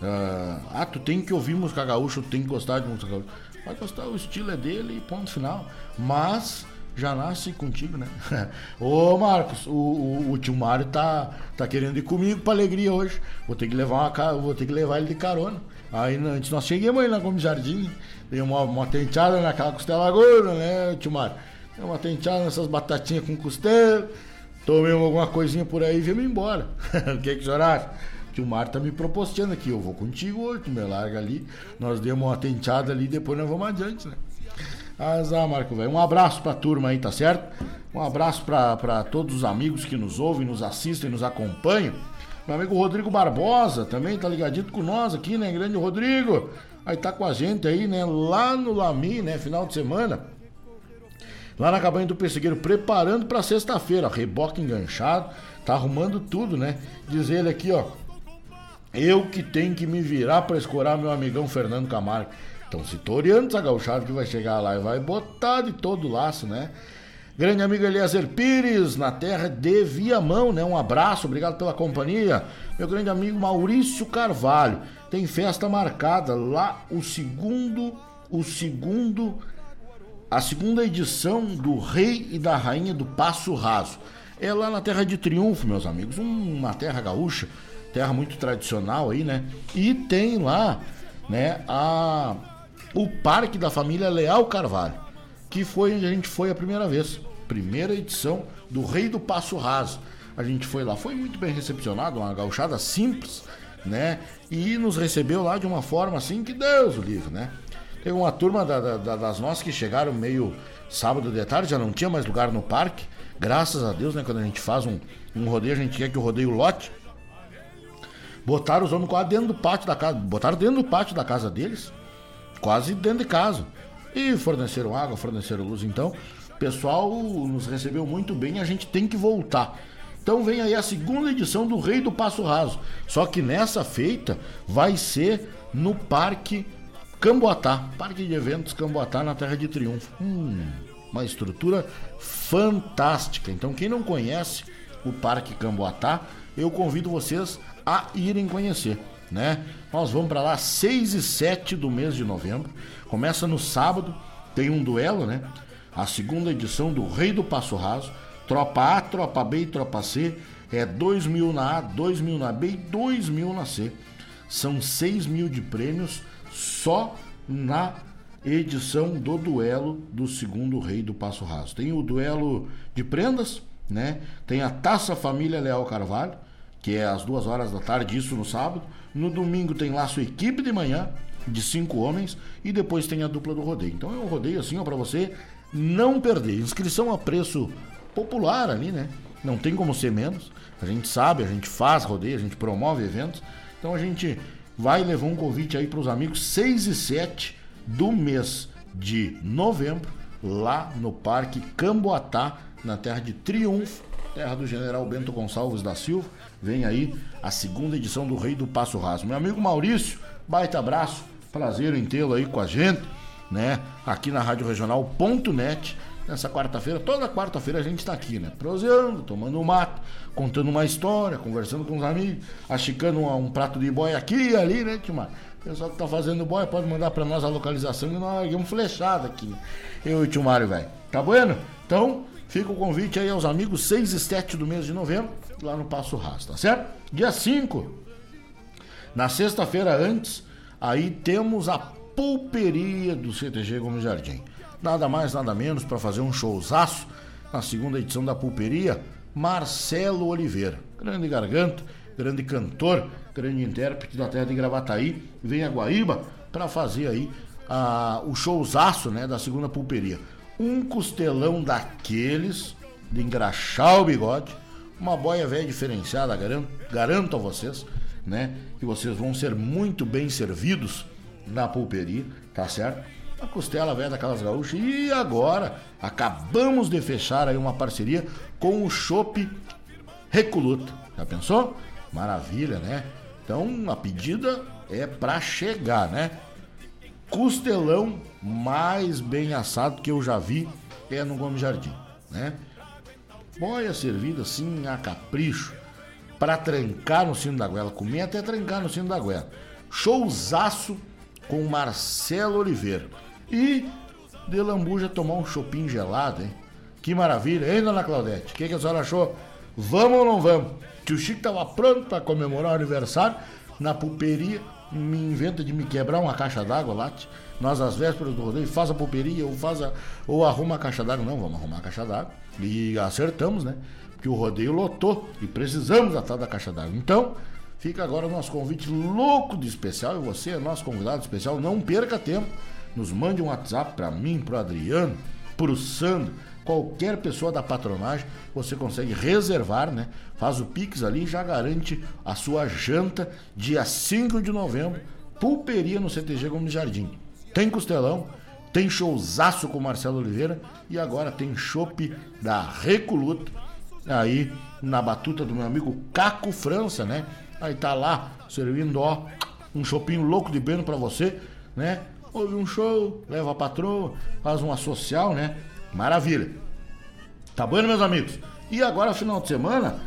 Uh, ah, tu tem que ouvir música gaúcha, tu tem que gostar de música gaúcha. Vai gostar, o estilo é dele e ponto final. Mas já nasce contigo, né? Ô Marcos, o, o, o, tio Mário tá, tá querendo ir comigo pra alegria hoje. Vou ter que levar uma vou ter que levar ele de carona. Aí antes nós chegamos aí na Gomes Jardim, dei uma, uma tenteada naquela costela gorda, né, tio Mário? Dei uma tenteada nessas batatinhas com costela, tomei alguma coisinha por aí e viemos embora. o que que o senhor acha? tá me proporcionando aqui. Eu vou contigo hoje, tu me larga ali. Nós demos uma tenteada ali, depois nós vamos adiante, né? Azar, Marco, velho. Um abraço pra turma aí, tá certo? Um abraço pra todos os amigos que nos ouvem, nos assistem, nos acompanham. Meu amigo Rodrigo Barbosa também tá ligadinho com nós aqui, né? Grande Rodrigo. Aí tá com a gente aí, né? Lá no Lami, né? Final de semana. Lá na cabanha do Pessegueiro, preparando pra sexta-feira. Reboque enganchado. Tá arrumando tudo, né? Diz ele aqui, ó. Eu que tenho que me virar para escorar meu amigão Fernando Camargo. Então se toreando essa gauchada que vai chegar lá e vai botar de todo o laço, né? Grande amigo Eliezer Pires, na terra de Viamão, né? Um abraço, obrigado pela companhia. Meu grande amigo Maurício Carvalho. tem festa marcada lá o segundo, o segundo, a segunda edição do Rei e da Rainha do Passo Raso. É lá na Terra de Triunfo, meus amigos, uma terra gaúcha, terra muito tradicional aí, né? E tem lá, né, a o Parque da Família Leal Carvalho, que foi onde a gente foi a primeira vez, primeira edição do Rei do Passo Raso. A gente foi lá, foi muito bem recepcionado, uma gauchada simples, né? E nos recebeu lá de uma forma assim que Deus o livre, né? Teve uma turma da, da, das nossas que chegaram meio sábado de tarde, já não tinha mais lugar no parque. Graças a Deus, né? Quando a gente faz um, um rodeio, a gente quer que o rodeio lote. Botaram os homens quase dentro do pátio da casa. Botaram dentro do pátio da casa deles. Quase dentro de casa. E forneceram água, forneceram luz. Então, pessoal nos recebeu muito bem a gente tem que voltar. Então vem aí a segunda edição do Rei do Passo Raso. Só que nessa feita vai ser no Parque Camboatá. Parque de Eventos Camboatá na Terra de Triunfo. Hum, uma estrutura fantástica. Então quem não conhece o Parque Camboatá, eu convido vocês a irem conhecer. Né? Nós vamos para lá 6 e 7 do mês de novembro. Começa no sábado, tem um duelo, né? A segunda edição do Rei do Passo Raso Tropa A, Tropa B e Tropa C. É 2 mil na A, 2 mil na B e 2 mil na C. São 6 mil de prêmios só na edição do duelo do segundo rei do Passo Raso. Tem o duelo de prendas, né? Tem a Taça Família Leal Carvalho, que é às duas horas da tarde, isso no sábado. No domingo tem lá sua equipe de manhã, de cinco homens, e depois tem a dupla do rodeio. Então é um rodeio assim, ó, para você não perder. Inscrição a preço popular ali, né? Não tem como ser menos. A gente sabe, a gente faz rodeio, a gente promove eventos. Então a gente vai levar um convite aí para os amigos 6 e 7 do mês de novembro, lá no Parque Camboatá, na terra de Triunfo, terra do General Bento Gonçalves da Silva. Vem aí a segunda edição do Rei do Passo Raso. Meu amigo Maurício, baita abraço, prazer em tê-lo aí com a gente, né? Aqui na Rádio Regional.net nessa quarta-feira. Toda quarta-feira a gente está aqui, né? Proseando, tomando um mato, contando uma história, conversando com os amigos, achicando um, um prato de boia aqui e ali, né, Timar? Pessoal que tá fazendo boia pode mandar para nós a localização e nós larguemos flechada aqui. Né? Eu e o Tio Mário, velho. Tá bueno? Então, fica o convite aí aos amigos 6 e 7 do mês de novembro, lá no Passo Rastro, tá certo? Dia 5, na sexta-feira antes, aí temos a pulperia do CTG Gomes Jardim nada mais, nada menos, para fazer um showzaço na segunda edição da Pulperia, Marcelo Oliveira. Grande garganta, grande cantor, grande intérprete da terra de Gravataí, vem a Guaíba para fazer aí a, o showzaço né, da segunda Pulperia. Um costelão daqueles, de engraxar o bigode, uma boia velha diferenciada, garanto, garanto a vocês, né, que vocês vão ser muito bem servidos na pulperia, tá certo? a costela velha daquelas gaúchas. E agora acabamos de fechar aí uma parceria com o Chopp Recoluta. Já pensou? Maravilha, né? Então a pedida é para chegar, né? Costelão mais bem assado que eu já vi é no Gomes Jardim, né? Boia servida assim a capricho para trancar no sino da goela, comer até trancar no sino da goela. Showzaço com Marcelo Oliveira. E de lambuja tomar um chopinho gelado, hein? Que maravilha, hein, dona Claudete? O que, que a senhora achou? Vamos ou não vamos? Que o Chico tava pronto para comemorar o aniversário na pulperia, me inventa de me quebrar uma caixa d'água lá. Nós, às vésperas do rodeio, faz a pulperia ou, faz a, ou arruma a caixa d'água. Não, vamos arrumar a caixa d'água. E acertamos, né? Porque o rodeio lotou e precisamos tal da caixa d'água. Então, fica agora o nosso convite louco de especial. E você é nosso convidado especial. Não perca tempo nos mande um WhatsApp para mim, para o Adriano, para o Sandro, qualquer pessoa da patronagem, você consegue reservar, né? Faz o Pix ali e já garante a sua janta dia 5 de novembro, pulperia no CTG Gomes Jardim. Tem costelão, tem showzaço com Marcelo Oliveira e agora tem chopp da Recoluto aí na batuta do meu amigo Caco França, né? Aí tá lá servindo ó um chopinho louco de beno para você, né? ouve um show, leva a patroa, faz uma social, né? Maravilha. Tá bom, meus amigos? E agora, final de semana,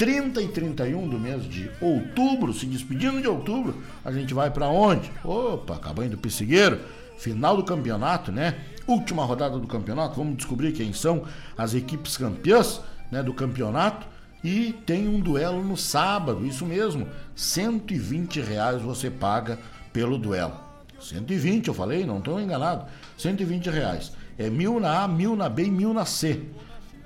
30 e 31 do mês de outubro, se despedindo de outubro, a gente vai para onde? Opa, Cabanha do Pissigueiro, final do campeonato, né? Última rodada do campeonato, vamos descobrir quem são as equipes campeãs né, do campeonato. E tem um duelo no sábado, isso mesmo, 120 reais você paga pelo duelo. 120, eu falei, não estou enganado. 120 reais. É mil na A, mil na B e mil na C.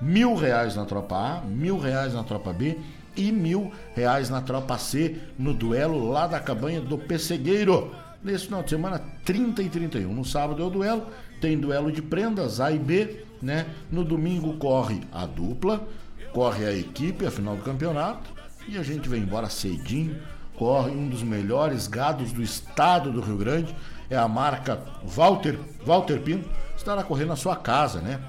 Mil reais na tropa A, mil reais na tropa B e mil reais na tropa C no duelo lá da cabanha do Pessegueiro. Nesse final de semana, 30 e 31. No sábado é o duelo, tem duelo de prendas A e B, né? No domingo corre a dupla, corre a equipe, a final do campeonato, e a gente vem embora cedinho. Corre um dos melhores gados do estado do Rio Grande, é a marca Walter, Walter Pino, estará correndo na sua casa, né?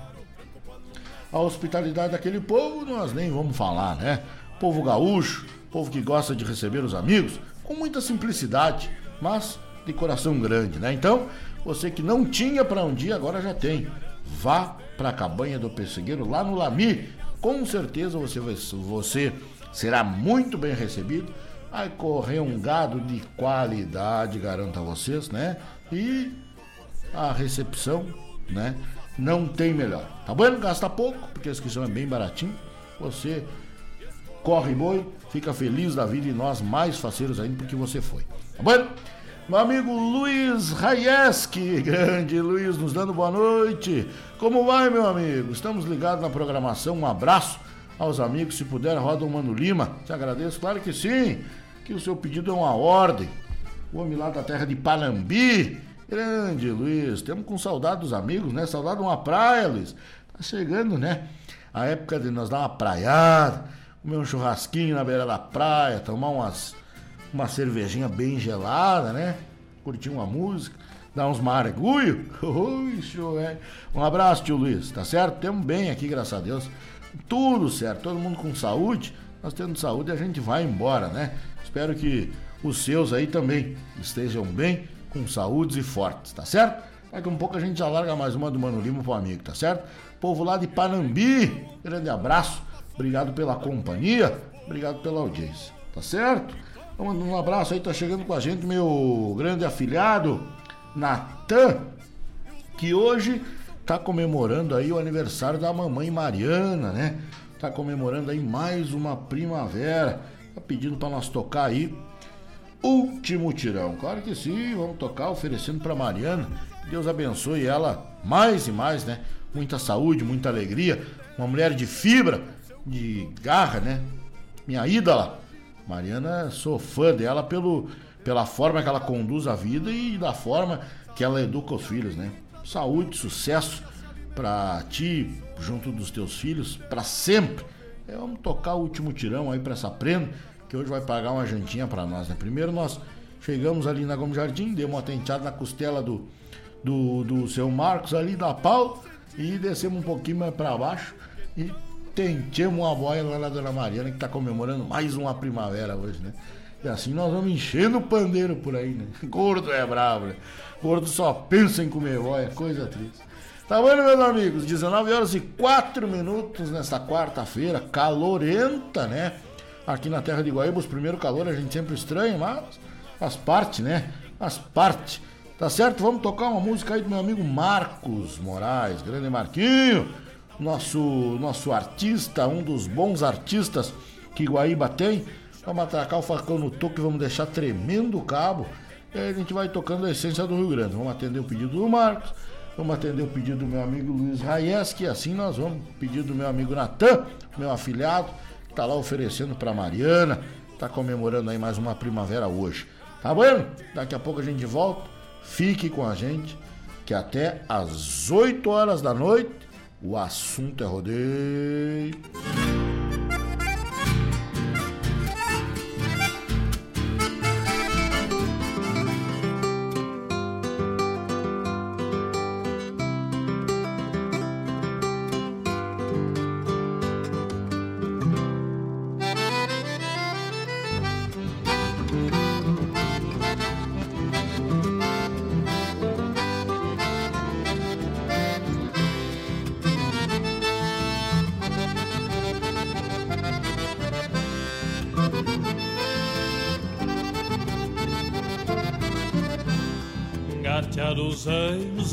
A hospitalidade daquele povo nós nem vamos falar, né? Povo gaúcho, povo que gosta de receber os amigos, com muita simplicidade, mas de coração grande, né? Então, você que não tinha para um dia, agora já tem. Vá para a cabanha do pessegueiro lá no Lami. Com certeza você, você será muito bem recebido. Vai correr um gado de qualidade, garanto a vocês, né? E a recepção, né? Não tem melhor. Tá bom? Gasta pouco, porque a inscrição é bem baratinho. Você corre boi, fica feliz da vida e nós mais faceiros ainda porque você foi. Tá bom? Meu amigo Luiz Raieski, grande Luiz, nos dando boa noite. Como vai, meu amigo? Estamos ligados na programação. Um abraço aos amigos. Se puder, roda o Mano Lima. Te agradeço, claro que sim. Que o seu pedido é uma ordem. O homem lá da terra de Panambi. Grande Luiz, temos com saudade dos amigos, né? Saudade de uma praia, Luiz. Tá chegando, né? A época de nós dar uma praiada, comer um churrasquinho na beira da praia, tomar umas uma cervejinha bem gelada, né? Curtir uma música, dar uns margulho. Ui, show, é. Um abraço, tio Luiz, tá certo? Temos bem aqui, graças a Deus. Tudo certo, todo mundo com saúde. Nós tendo saúde a gente vai embora, né? Espero que os seus aí também estejam bem, com saúdes e fortes, tá certo? Daqui um pouco a gente já larga mais uma do Mano Lima pro amigo, tá certo? Povo lá de Panambi, grande abraço, obrigado pela companhia, obrigado pela audiência, tá certo? Um abraço aí, tá chegando com a gente meu grande afilhado, Natan, que hoje tá comemorando aí o aniversário da mamãe Mariana, né? Tá comemorando aí mais uma primavera. Tá pedindo para nós tocar aí Último Tirão. Claro que sim, vamos tocar oferecendo para Mariana. Deus abençoe ela mais e mais, né? Muita saúde, muita alegria. Uma mulher de fibra, de garra, né? Minha ídola. Mariana, sou fã dela pelo, pela forma que ela conduz a vida e da forma que ela educa os filhos, né? Saúde, sucesso para ti, junto dos teus filhos, para sempre. É, vamos tocar o último tirão aí para essa prenda, que hoje vai pagar uma jantinha para nós, né? Primeiro nós chegamos ali na Gomes Jardim, demos uma tenteada na costela do, do, do seu Marcos ali da pau e descemos um pouquinho mais para baixo e tentemos uma boia lá na Dona Mariana, que está comemorando mais uma primavera hoje, né? E assim nós vamos enchendo o pandeiro por aí, né? Gordo é bravo, né? Gordo só pensa em comer boia, coisa triste. Tá bom, meus amigos? 19 horas e 4 minutos nesta quarta-feira, calorenta, né? Aqui na terra de Guaíba, os primeiros calor a gente sempre estranha, mas faz parte, né? Faz parte. Tá certo? Vamos tocar uma música aí do meu amigo Marcos Moraes, grande Marquinho nosso, nosso artista, um dos bons artistas que Guaíba tem. Vamos atracar o facão no toque, vamos deixar tremendo o cabo. E aí a gente vai tocando a essência do Rio Grande. Vamos atender o pedido do Marcos, vamos atender o pedido do meu amigo Luiz Raies, que assim nós vamos. Pedido do meu amigo Natan, meu afilhado, está lá oferecendo para Mariana, está comemorando aí mais uma primavera hoje. Tá bom? Daqui a pouco a gente volta. Fique com a gente, que até às 8 horas da noite o assunto é rodeio.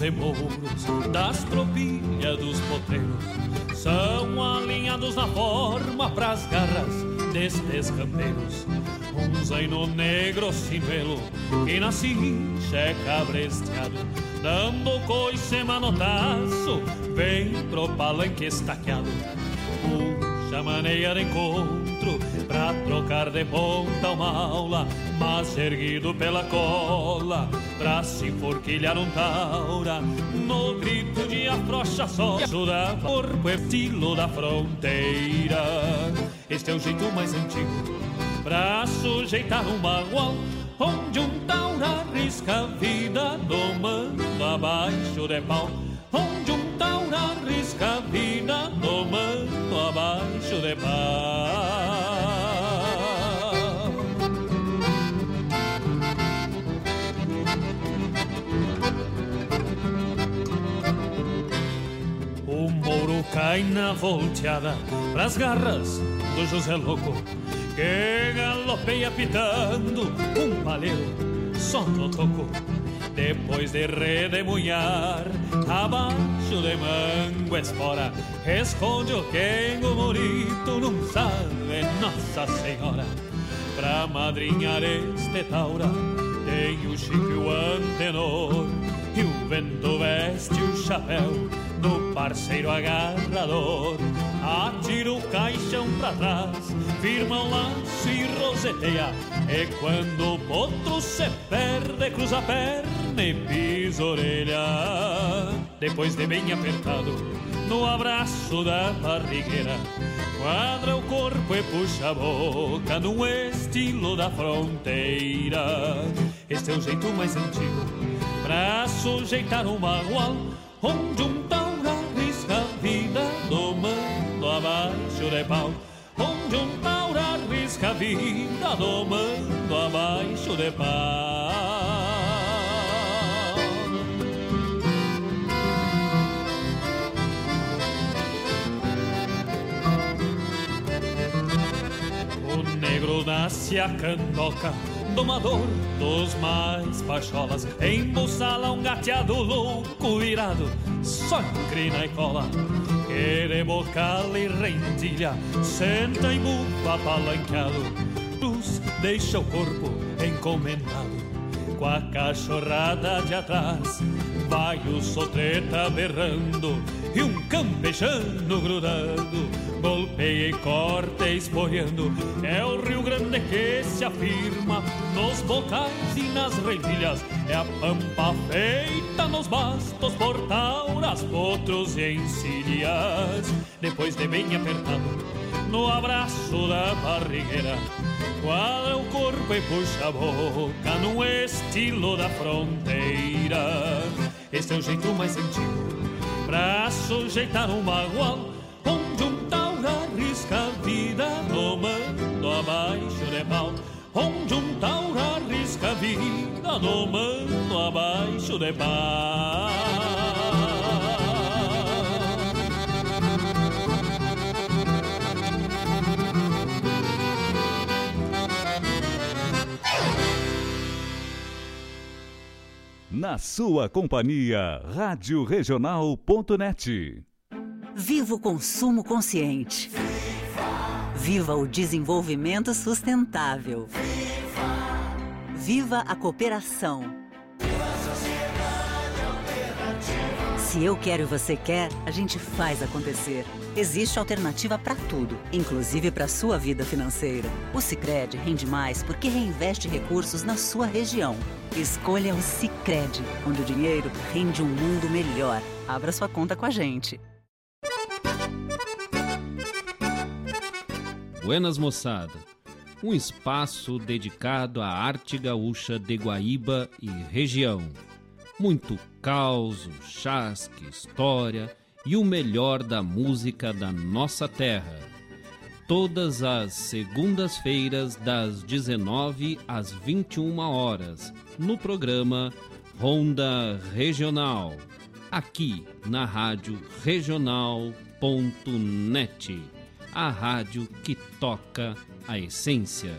Anos e mouros das tropilhas dos potreiros são alinhados na forma pras garras destes campeiros. Um zaino negro sinuelo que na cincha é cabresteado, dando coice manotaço, vem pro palanque estaqueado. Puxa maneira de encontro pra trocar de ponta uma aula, mas erguido pela cola pra se enforquilhar um taura. No grito de afrocha só, da corpo estilo da fronteira. Este é o jeito mais antigo pra sujeitar um bagual, onde um taura arrisca a vida domando abaixo de pau. Onde um taura arrisca a vida domando abaixo de pau. Cai na volteada pras garras do José Louco que galopeia pitando um palheiro só no toco. Depois de redemunhar, abaixo de mango espora, esconde o quengo bonito, não sabe Nossa Senhora. Pra madrinhar este taura, tem o chique o antenor, e o vento veste o chapéu do parceiro agarrador. Atira o caixão pra trás, firma o laço e roseteia. E quando o potro se perde, cruza a perna e pisa a orelha. Depois de bem apertado, no abraço da barrigueira, quadra o corpo e puxa a boca no estilo da fronteira. Este é o jeito mais antigo pra sujeitar um magoal, onde um taura abaixo de pau. Onde um taura arrisca a vida domando abaixo de pau. Negro nasce a candoca, domador dos mais pacholas. Embuçala um gateado louco virado, só em crina e cola. Que de bocal e rendilha, senta em bufa palanqueado. Cruz deixa o corpo encomendado, com a cachorrada de atrás. Vai o sotreta berrando e um campechano grudando. Golpeia e corta espoiando. É o Rio Grande que se afirma nos bocais e nas rendilhas. É a pampa feita nos bastos por tauras, potros e encilhas. Depois de bem apertado, no abraço da barrigueira. Quadra o corpo e puxa a boca no estilo da fronteira. Este é o jeito mais antigo pra sujeitar um bagual, onde um taura arrisca a vida domando abaixo de pau. Onde um taura arrisca a vida domando abaixo de pau. Na sua companhia, Rádio Regional.net. Viva o consumo consciente. Viva o desenvolvimento sustentável. Viva a cooperação. Se eu quero e você quer, a gente faz acontecer. Existe alternativa para tudo, inclusive para sua vida financeira. O Sicredi rende mais porque reinveste recursos na sua região. Escolha o Sicredi, onde o dinheiro rende um mundo melhor. Abra sua conta com a gente. Buenas moçada, um espaço dedicado à arte gaúcha de Guaíba e região. Muito caos, chasque, história e o melhor da música da nossa terra. Todas as segundas-feiras, das 19 às 21 horas, no programa Ronda Regional, aqui na Rádio Regional.net, a rádio que toca a essência.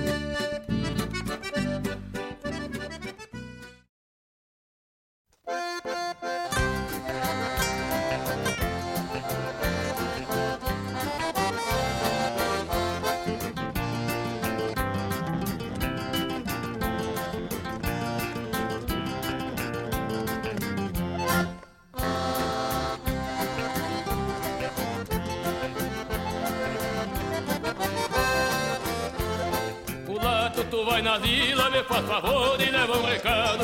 Vai na vila, me faz favor e leva um recado.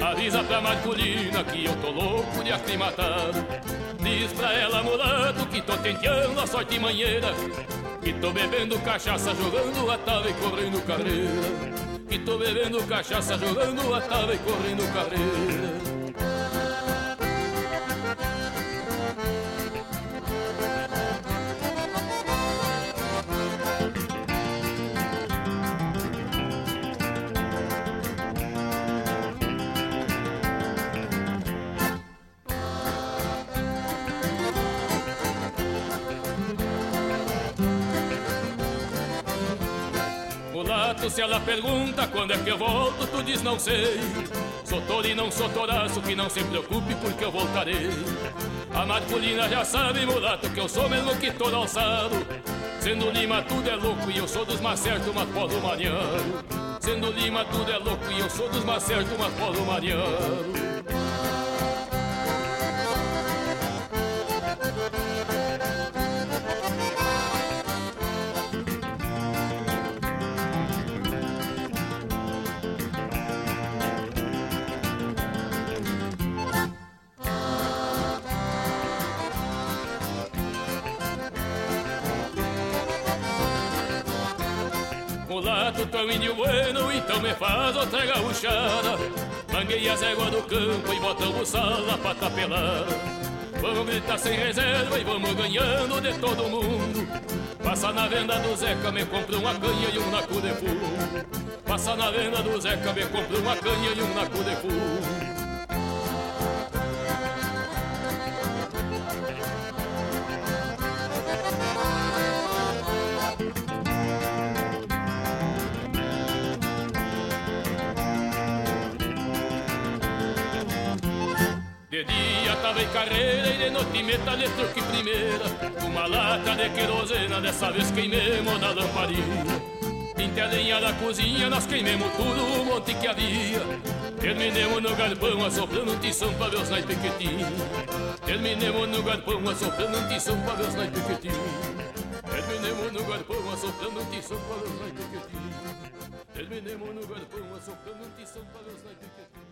Avisa pra Marcolina que eu tô louco de aclimatado. Diz pra ela, mulato, que tô tenteando a sorte manheira. Que tô bebendo cachaça, jogando a tava e correndo carreira. Que tô bebendo cachaça, jogando a tava e correndo carreira. Pergunta quando é que eu volto, tu diz não sei. Sou tolo e não sou toraço, que não se preocupe porque eu voltarei. A Marcolina já sabe, mulato, que eu sou mesmo que todo alçado. Sendo Lima tudo é louco e eu sou dos mais certos, mas polo mariano. Sendo Lima tudo é louco e eu sou dos mais certos, mas polo mariano. Mulato, tão índio bueno, então me faz outra gauchada. Manguei as éguas do campo e botamos sala pra tapelar Vamos gritar sem reserva e vamos ganhando de todo mundo. Passa na venda do Zeca, me compra uma canha e um naco de fumo Passa na venda do Zeca, me compra uma canha e um naco de fumo dia tava em carreira e de noite metalha truque primeira. Uma lata de querosena, dessa vez queimemos na lamparina. Pinte a lenha da cozinha, nós queimemos tudo o monte que havia. Terminemos no galpão assoprando um tição pra ver os naipes que tinha Terminemos no galpão assoprando um tição pra ver os naipes que tinha Terminemos no galpão assoprando um tição pra ver os naipes que tinha Terminemos no galpão assoprando um tição pra ver os naipes que tinha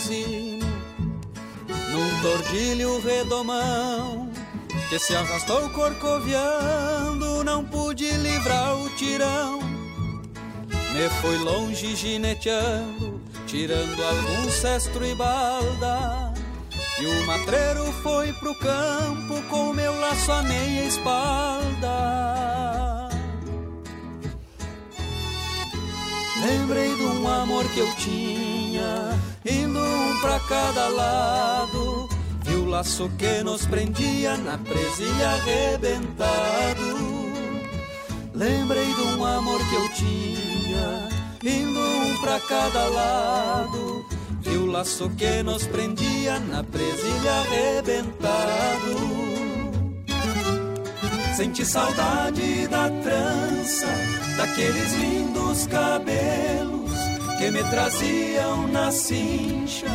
Brasino num tordilho redomão que se arrastou corcoviando não pude livrar o tirão. Me fui longe gineteando, tirando algum cestro e balda. E o matreiro foi pro campo com meu laço à meia espalda. Lembrei de um amor que eu tinha, indo um pra cada lado. Vi o laço que nos prendia na presilha arrebentado. Lembrei de um amor que eu tinha, indo um pra cada lado. Vi o laço que nos prendia na presilha arrebentado. Senti saudade da trança, daqueles lindos cabelos que me traziam na cincha,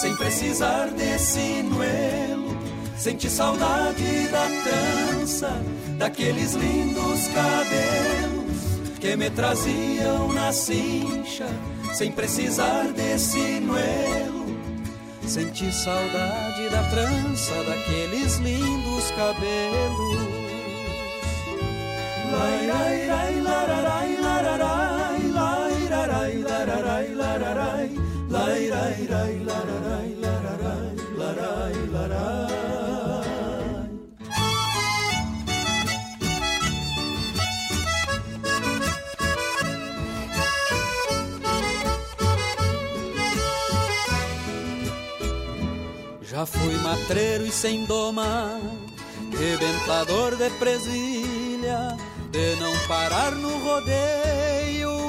sem precisar de sinuelo. Senti saudade da trança, daqueles lindos cabelos que me traziam na cincha, sem precisar de sinuelo. Senti saudade da trança, daqueles lindos cabelos. Lai, lai, lai, lararai, lararai, lararai, lararai, lai, rai, rai, lararai, lararai, larai, larai. Já fui matreiro e sem doma, rebentador de presilha, de não parar no rodeio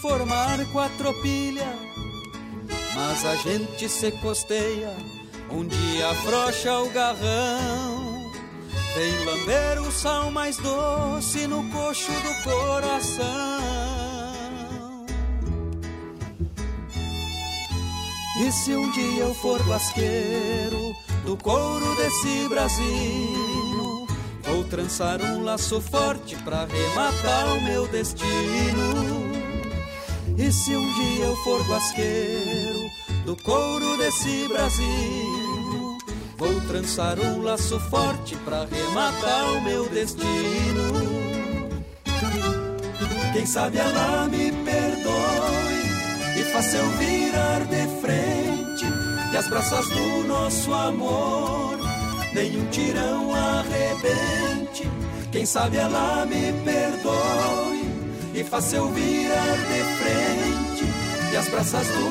formar quatropilha. Mas a gente se costeia, um dia afrouxa o garrão, vem lamber o sal mais doce no coxo do coração. E se um dia eu for basqueiro do couro desse Brasil, vou trançar um laço forte pra rematar o meu destino. E se um dia eu for basqueiro do couro desse Brasil, vou trançar um laço forte pra rematar o meu destino. Quem sabe ela me perdoe e faça eu virar de frente e as braças do nosso amor nenhum tirão arrebente. Quem sabe ela me perdoe e faça eu virar de frente. E as braças do